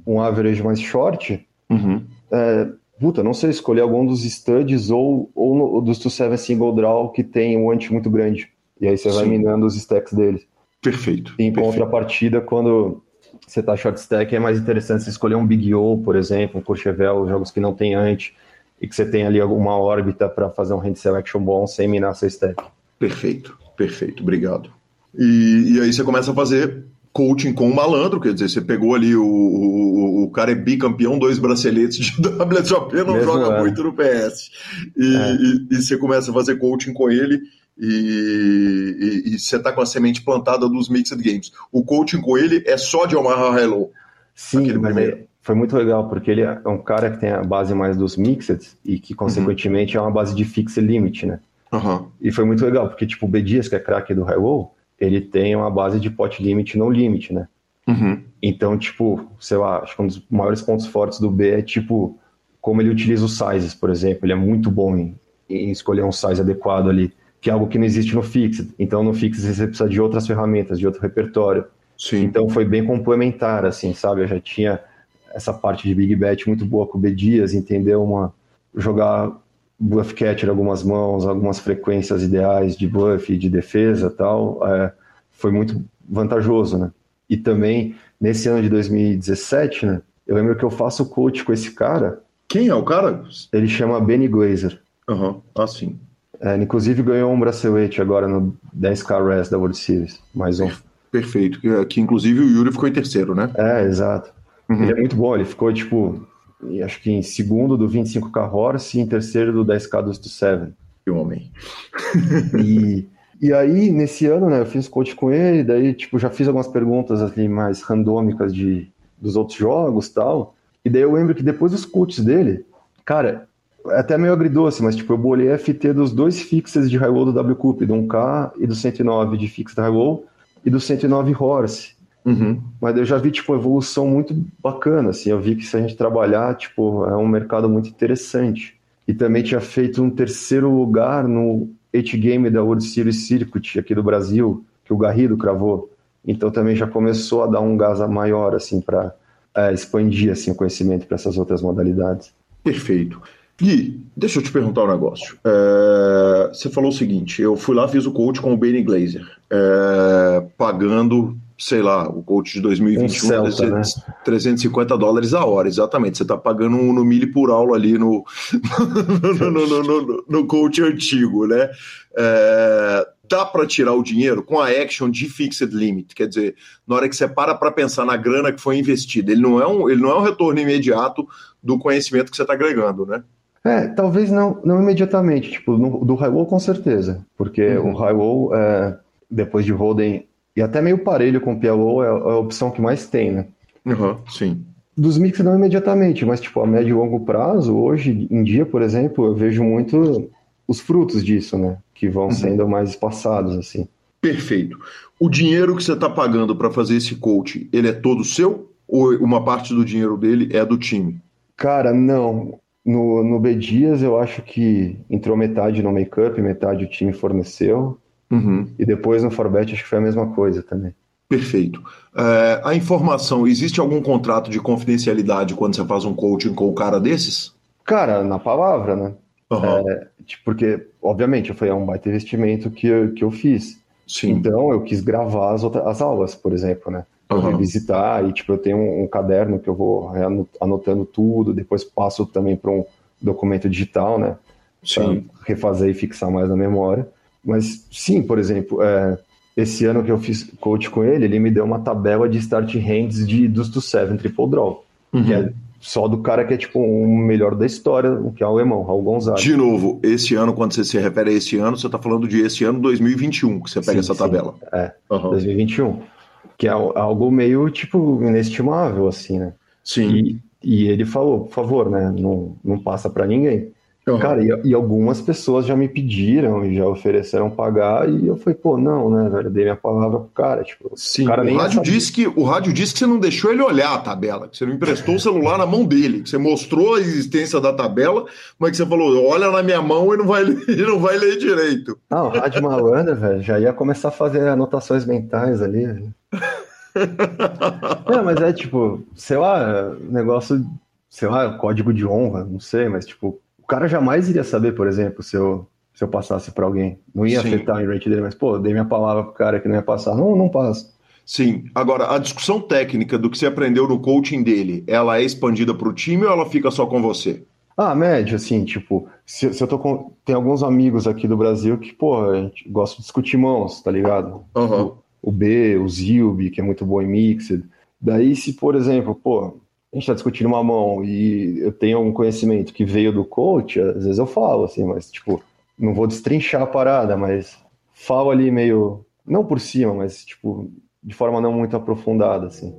um average mais short, uhum. é, puta, não sei, escolher algum dos studs ou, ou, no, dos 2-7 single draw que tem um ante muito grande. E aí você Sim. vai minando os stacks deles. Perfeito. Em perfeito. contrapartida, quando você está short stack, é mais interessante você escolher um Big O, por exemplo, um Courchevel, jogos que não tem ante, e que você tem ali alguma órbita para fazer um hand selection bom sem minar seu stack. Perfeito, perfeito, obrigado. E, e aí você começa a fazer coaching com o malandro, quer dizer, você pegou ali o, o, o cara é bicampeão, dois braceletes de WSOP, não Mesmo joga é. muito no PS. E, é. e, e, você começa a fazer coaching com ele e, e, e você está com a semente plantada dos Mixed Games. O coaching com ele é só de Omaha Hello. Sim, mas é, foi muito legal, porque ele é um cara que tem a base mais dos Mixed e que, consequentemente, uhum. é uma base de Fixed Limit, né? Uhum. E foi muito legal, porque, tipo, o B. Dias, que é craque do Hello, ele tem uma base de pot limit no limit, né? Uhum. Então, tipo, sei lá, acho que um dos maiores pontos fortes do B é, tipo, como ele utiliza os sizes, por exemplo. Ele é muito bom em, em escolher um size adequado ali que é algo que não existe no Fixed. Então, no Fixed você precisa de outras ferramentas, de outro repertório. Sim. Então, foi bem complementar, assim, sabe? Eu já tinha essa parte de Big Bet muito boa com o B Dias, entender uma... jogar bluff catcher algumas mãos, algumas frequências ideais de bluff, de defesa tal, é, foi muito vantajoso, né? E também, nesse ano de 2017, né, eu lembro que eu faço coach com esse cara. Quem é o cara? Ele chama Benny Glazer. Aham, uhum. ah, sim. É, inclusive ganhou um bracelete agora no 10K Res da World Series, mais um. Perfeito, que, que, inclusive o Yuri ficou em terceiro, né? É, exato. Uhum. Ele é muito bom, ele ficou tipo, acho que em segundo do 25K Horse e em terceiro do 10K do 7. Que homem. e, e aí, nesse ano, né, eu fiz coach com ele, daí, tipo, já fiz algumas perguntas ali mais randômicas de, dos outros jogos tal. E daí eu lembro que depois dos coaches dele, cara, é até meio agridoce, mas tipo, eu bolei FT dos dois fixes de Highwall do WCUP, do 1K e do 109 de fix da Highwall e do 109 Horse. Uhum. Mas eu já vi, tipo, uma evolução muito bacana, assim, eu vi que se a gente trabalhar, tipo, é um mercado muito interessante. E também tinha feito um terceiro lugar no H-Game da World Series Circuit aqui do Brasil, que o Garrido cravou. Então também já começou a dar um gás maior, assim, para é, expandir, assim, o conhecimento para essas outras modalidades. Perfeito. Gui, deixa eu te perguntar um negócio. É, você falou o seguinte: eu fui lá, fiz o coach com o Benny Glazer, é, pagando, sei lá, o coach de 2021, um Celta, 300, né? 350 dólares a hora, exatamente. Você está pagando um no milho por aula ali no, no, no, no, no, coach antigo, né? É, dá para tirar o dinheiro com a action de fixed limit, quer dizer, na hora que você para para pensar na grana que foi investida, ele não é um, ele não é um retorno imediato do conhecimento que você está agregando, né? É, talvez não, não imediatamente, tipo, no, do Highwall com certeza, porque uhum. o Highwall, é, depois de Holden, e até meio parelho com o PLO, é, é a opção que mais tem, né? Uhum, sim. Dos mix não imediatamente, mas tipo, a médio e longo prazo, hoje em dia, por exemplo, eu vejo muito os frutos disso, né? Que vão uhum. sendo mais espaçados, assim. Perfeito. O dinheiro que você está pagando para fazer esse coach, ele é todo seu? Ou uma parte do dinheiro dele é do time? Cara, não. No, no B Dias eu acho que entrou metade no make-up, metade o time forneceu. Uhum. E depois no Forbet acho que foi a mesma coisa também. Perfeito. É, a informação, existe algum contrato de confidencialidade quando você faz um coaching com o cara desses? Cara, na palavra, né? Uhum. É, tipo, porque, obviamente, foi um baita investimento que eu, que eu fiz. Sim. Então, eu quis gravar as, outras, as aulas, por exemplo, né? Uhum. visitar e, tipo, eu tenho um, um, caderno que eu vou anotando tudo, depois passo também para um documento digital, né? Sim. Refazer e fixar mais na memória. Mas, sim, por exemplo, é, esse ano que eu fiz coach com ele, ele me deu uma tabela de start hands de, dos do Seven Triple Draw. Uhum. Que é só do cara que é tipo o um melhor da história, o que é o alemão, Raul Gonzaga. De novo, esse ano, quando você se refere a esse ano, você está falando de esse ano 2021, que você pega sim, essa tabela. Sim. É, uhum. 2021. Que é algo meio, tipo, inestimável, assim, né? Sim. E, e ele falou, por favor, né, não, não passa para ninguém. Uhum. Cara, e, e, algumas pessoas já me pediram e já ofereceram pagar, e eu falei, pô, não, né, velho, dei minha palavra pro cara. Tipo, Sim, o, cara o rádio disse que o rádio disse que você não deixou ele olhar a tabela, que você não emprestou o celular na mão dele, que você mostrou a existência da tabela, mas que você falou, olha na minha mão e não vai ler, não vai ler direito. Não, o rádio malandro, velho, já ia começar a fazer anotações mentais ali. É, mas é tipo, sei lá, negócio, sei lá, código de honra, não sei, mas tipo, cara jamais iria saber, por exemplo, se eu, se eu passasse para alguém. Não ia Sim. afetar o rate dele, mas, pô, dei minha palavra pro cara que não ia passar. Não, não passa. Sim. Agora, a discussão técnica do que você aprendeu no coaching dele, ela é expandida para o time ou ela fica só com você? Ah, médio, assim, tipo, se, se, eu tô com. Tem alguns amigos aqui do Brasil que, pô, a gente gosta de discutir mãos, tá ligado? Uhum. O, B, o Zilby, que é muito bom em mixed. Daí, se, por exemplo, pô, a gente está discutindo uma mão e eu tenho algum conhecimento que veio do coach, às vezes eu falo, assim, mas, tipo, não vou destrinchar a parada, mas falo ali meio, não por cima, mas, tipo, de forma não muito aprofundada, assim.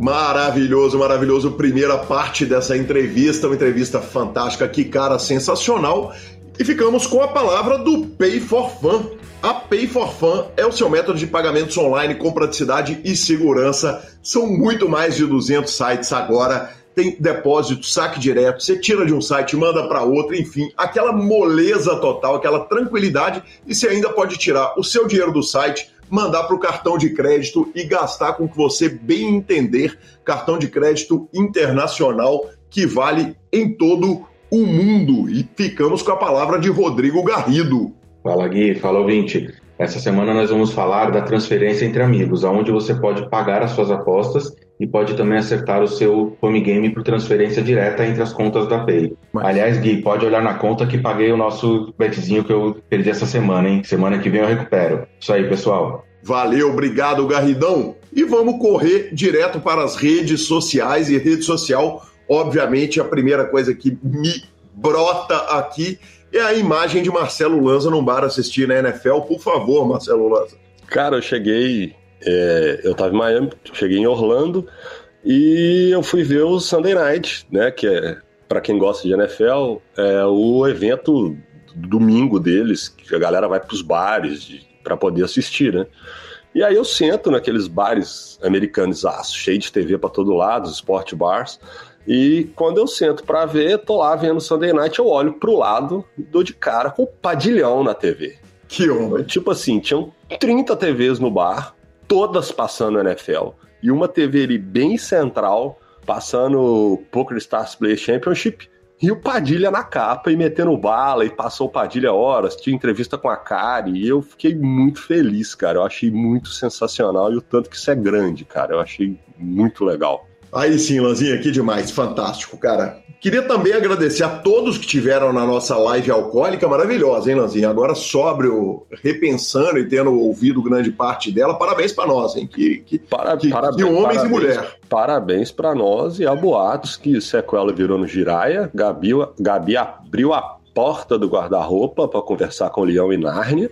Maravilhoso, maravilhoso. Primeira parte dessa entrevista, uma entrevista fantástica, que cara sensacional. E ficamos com a palavra do Pay for Fun. A Pay for Fun é o seu método de pagamentos online com praticidade e segurança. São muito mais de 200 sites agora. Tem depósito, saque direto, você tira de um site, manda para outro, enfim, aquela moleza total, aquela tranquilidade. E você ainda pode tirar o seu dinheiro do site, mandar para o cartão de crédito e gastar com o que você bem entender. Cartão de crédito internacional que vale em todo o mundo. E ficamos com a palavra de Rodrigo Garrido. Fala Gui, fala ouvinte. Essa semana nós vamos falar da transferência entre amigos, aonde você pode pagar as suas apostas e pode também acertar o seu home game por transferência direta entre as contas da Pay. Mas... Aliás, Gui, pode olhar na conta que paguei o nosso betzinho que eu perdi essa semana, hein? Semana que vem eu recupero. Isso aí, pessoal. Valeu, obrigado, Garridão. E vamos correr direto para as redes sociais e rede social, obviamente, a primeira coisa que me brota aqui é a imagem de Marcelo Lanza num bar assistir na NFL. Por favor, Marcelo Lanza. Cara, eu cheguei. É, eu tava em Miami, cheguei em Orlando e eu fui ver o Sunday Night, né? Que é, para quem gosta de NFL, é o evento domingo deles, que a galera vai pros bares para poder assistir, né? E aí eu sento naqueles bares americanos, cheio de TV para todo lado, os sport bars. E quando eu sento para ver, tô lá vendo Sunday Night, eu olho pro lado, dou de cara com o padilhão na TV. Que homem. Tipo assim, tinham 30 TVs no bar, todas passando NFL. E uma TV ali bem central, passando Poker Stars Play Championship. E o Padilha na capa e metendo bala, e passou o Padilha horas, tinha entrevista com a Kari, e eu fiquei muito feliz, cara. Eu achei muito sensacional e o tanto que isso é grande, cara. Eu achei muito legal. Aí sim, Lanzinha, que demais, fantástico, cara. Queria também agradecer a todos que tiveram na nossa live alcoólica maravilhosa, hein, Lanzinha? Agora sóbrio, repensando e tendo ouvido grande parte dela, parabéns para nós, hein? Que, que, para, que, parabéns, que homens parabéns, e mulher. Parabéns para nós e há boatos que sequela virou no Giraia, Gabi, Gabi abriu a porta do guarda-roupa para conversar com o Leão e Nárnia.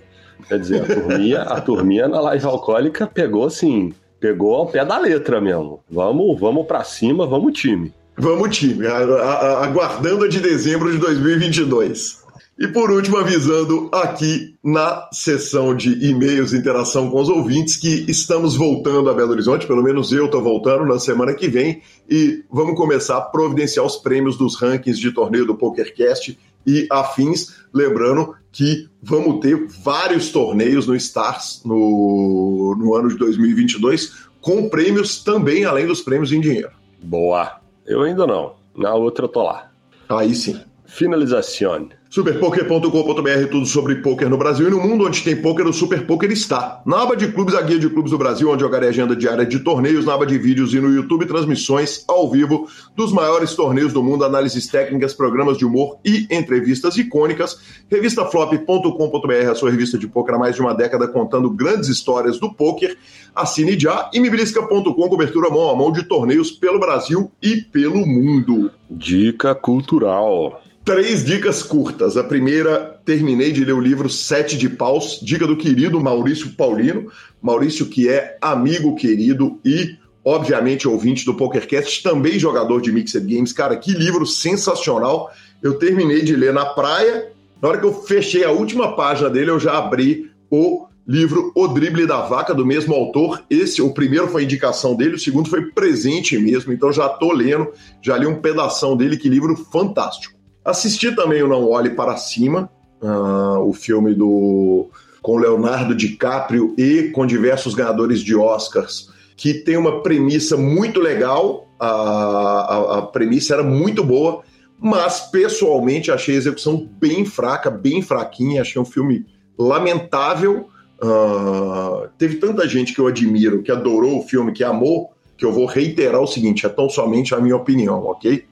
Quer dizer, a turminha, a turminha na live alcoólica pegou assim, pegou ao pé da letra mesmo. Vamos, vamos para cima, vamos time. Vamos, time, aguardando a de dezembro de 2022. E por último, avisando aqui na sessão de e-mails interação com os ouvintes que estamos voltando a Belo Horizonte, pelo menos eu estou voltando na semana que vem, e vamos começar a providenciar os prêmios dos rankings de torneio do PokerCast e afins. Lembrando que vamos ter vários torneios no Stars no, no ano de 2022, com prêmios também, além dos prêmios em dinheiro. Boa! Eu ainda não. Na outra eu tô lá. Aí sim. Finalização. Superpoker.com.br, tudo sobre poker no Brasil e no mundo onde tem poker, o Super Poker está. Na aba de clubes, a guia de clubes do Brasil, onde jogarei agenda diária de torneios, na aba de vídeos e no YouTube, transmissões ao vivo dos maiores torneios do mundo, análises técnicas, programas de humor e entrevistas icônicas. Revistaflop.com.br, a sua revista de poker há mais de uma década, contando grandes histórias do poker. Assine já. E miblisca.com, cobertura mão a mão de torneios pelo Brasil e pelo mundo. Dica cultural. Três dicas curtas. A primeira, terminei de ler o livro Sete de Paus, dica do querido Maurício Paulino. Maurício, que é amigo querido e, obviamente, ouvinte do PokerCast, também jogador de Mixed Games. Cara, que livro sensacional. Eu terminei de ler na praia. Na hora que eu fechei a última página dele, eu já abri o livro O Drible da Vaca, do mesmo autor. Esse, o primeiro foi indicação dele, o segundo foi presente mesmo, então já tô lendo, já li um pedação dele, que livro fantástico. Assisti também o Não Olhe Para Cima, uh, o filme do com Leonardo DiCaprio e com diversos ganhadores de Oscars, que tem uma premissa muito legal, a, a, a premissa era muito boa, mas pessoalmente achei a execução bem fraca, bem fraquinha, achei um filme lamentável. Uh, teve tanta gente que eu admiro, que adorou o filme, que amou, que eu vou reiterar o seguinte: é tão somente a minha opinião, ok?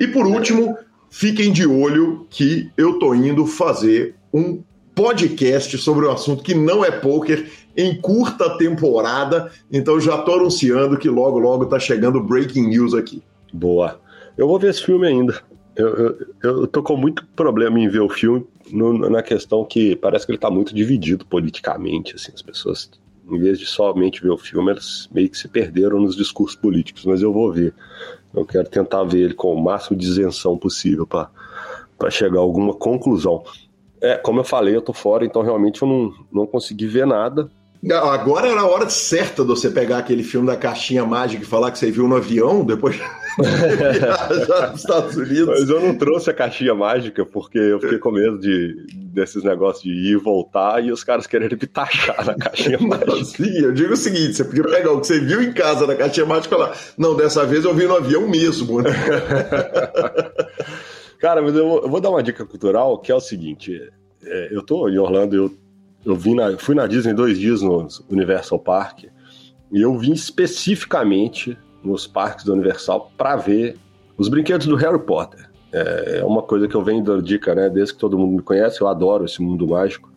E por último, fiquem de olho que eu tô indo fazer um podcast sobre um assunto que não é poker em curta temporada, então já tô anunciando que logo logo tá chegando breaking news aqui. Boa. Eu vou ver esse filme ainda. Eu, eu, eu tô com muito problema em ver o filme no, na questão que parece que ele tá muito dividido politicamente, assim, as pessoas em vez de somente ver o filme, elas meio que se perderam nos discursos políticos, mas eu vou ver. Eu quero tentar ver ele com o máximo de isenção possível para chegar a alguma conclusão. É, como eu falei, eu tô fora, então realmente eu não, não consegui ver nada. Agora era a hora certa de você pegar aquele filme da caixinha mágica e falar que você viu no avião depois viajar nos Estados Unidos. Mas eu não trouxe a caixinha mágica porque eu fiquei com medo de, desses negócios de ir e voltar e os caras quererem me taxar na caixinha mágica. Sim, eu digo o seguinte: você podia pegar o que você viu em casa na caixinha mágica e falar, não, dessa vez eu vi no avião mesmo. Né? Cara, mas eu, eu vou dar uma dica cultural que é o seguinte: é, eu tô em Orlando, eu eu vim na, fui na Disney dois dias no Universal Park e eu vim especificamente nos parques do Universal para ver os brinquedos do Harry Potter. É, é uma coisa que eu venho dando dica, né? Desde que todo mundo me conhece, eu adoro esse mundo mágico.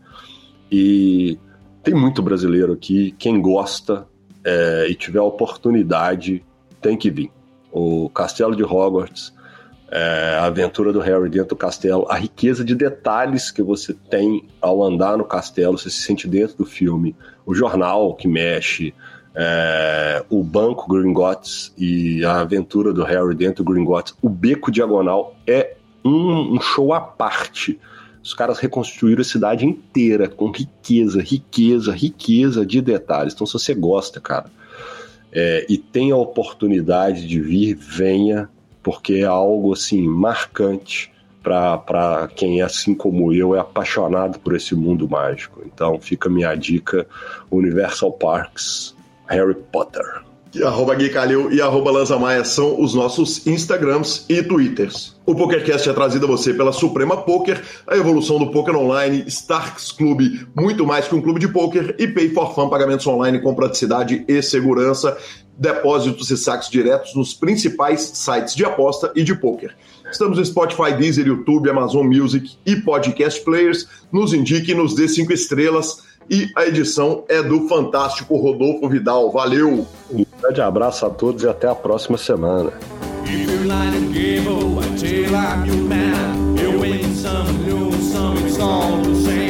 E tem muito brasileiro aqui. Quem gosta é, e tiver oportunidade tem que vir. O Castelo de Hogwarts é, a aventura do Harry dentro do castelo, a riqueza de detalhes que você tem ao andar no castelo, você se sente dentro do filme, o jornal que mexe, é, o banco Gringotts e a aventura do Harry dentro do Gringotts, o beco diagonal é um, um show à parte. Os caras reconstruíram a cidade inteira com riqueza, riqueza, riqueza de detalhes. Então, se você gosta, cara, é, e tem a oportunidade de vir, venha porque é algo assim marcante para quem, assim como eu, é apaixonado por esse mundo mágico. Então fica minha dica: Universal Parks, Harry Potter. Arroba Gui Calil e arroba Lanza Maia são os nossos Instagrams e Twitters. O PokerCast é trazido a você pela Suprema Poker, a evolução do poker online, Starks Clube, muito mais que um clube de poker, e Pay for Fun, pagamentos online com praticidade e segurança, depósitos e saques diretos nos principais sites de aposta e de poker. Estamos no Spotify, Deezer, YouTube, Amazon Music e Podcast Players. Nos indique e nos dê cinco estrelas. E a edição é do fantástico Rodolfo Vidal. Valeu! Grande abraço a todos e até a próxima semana. I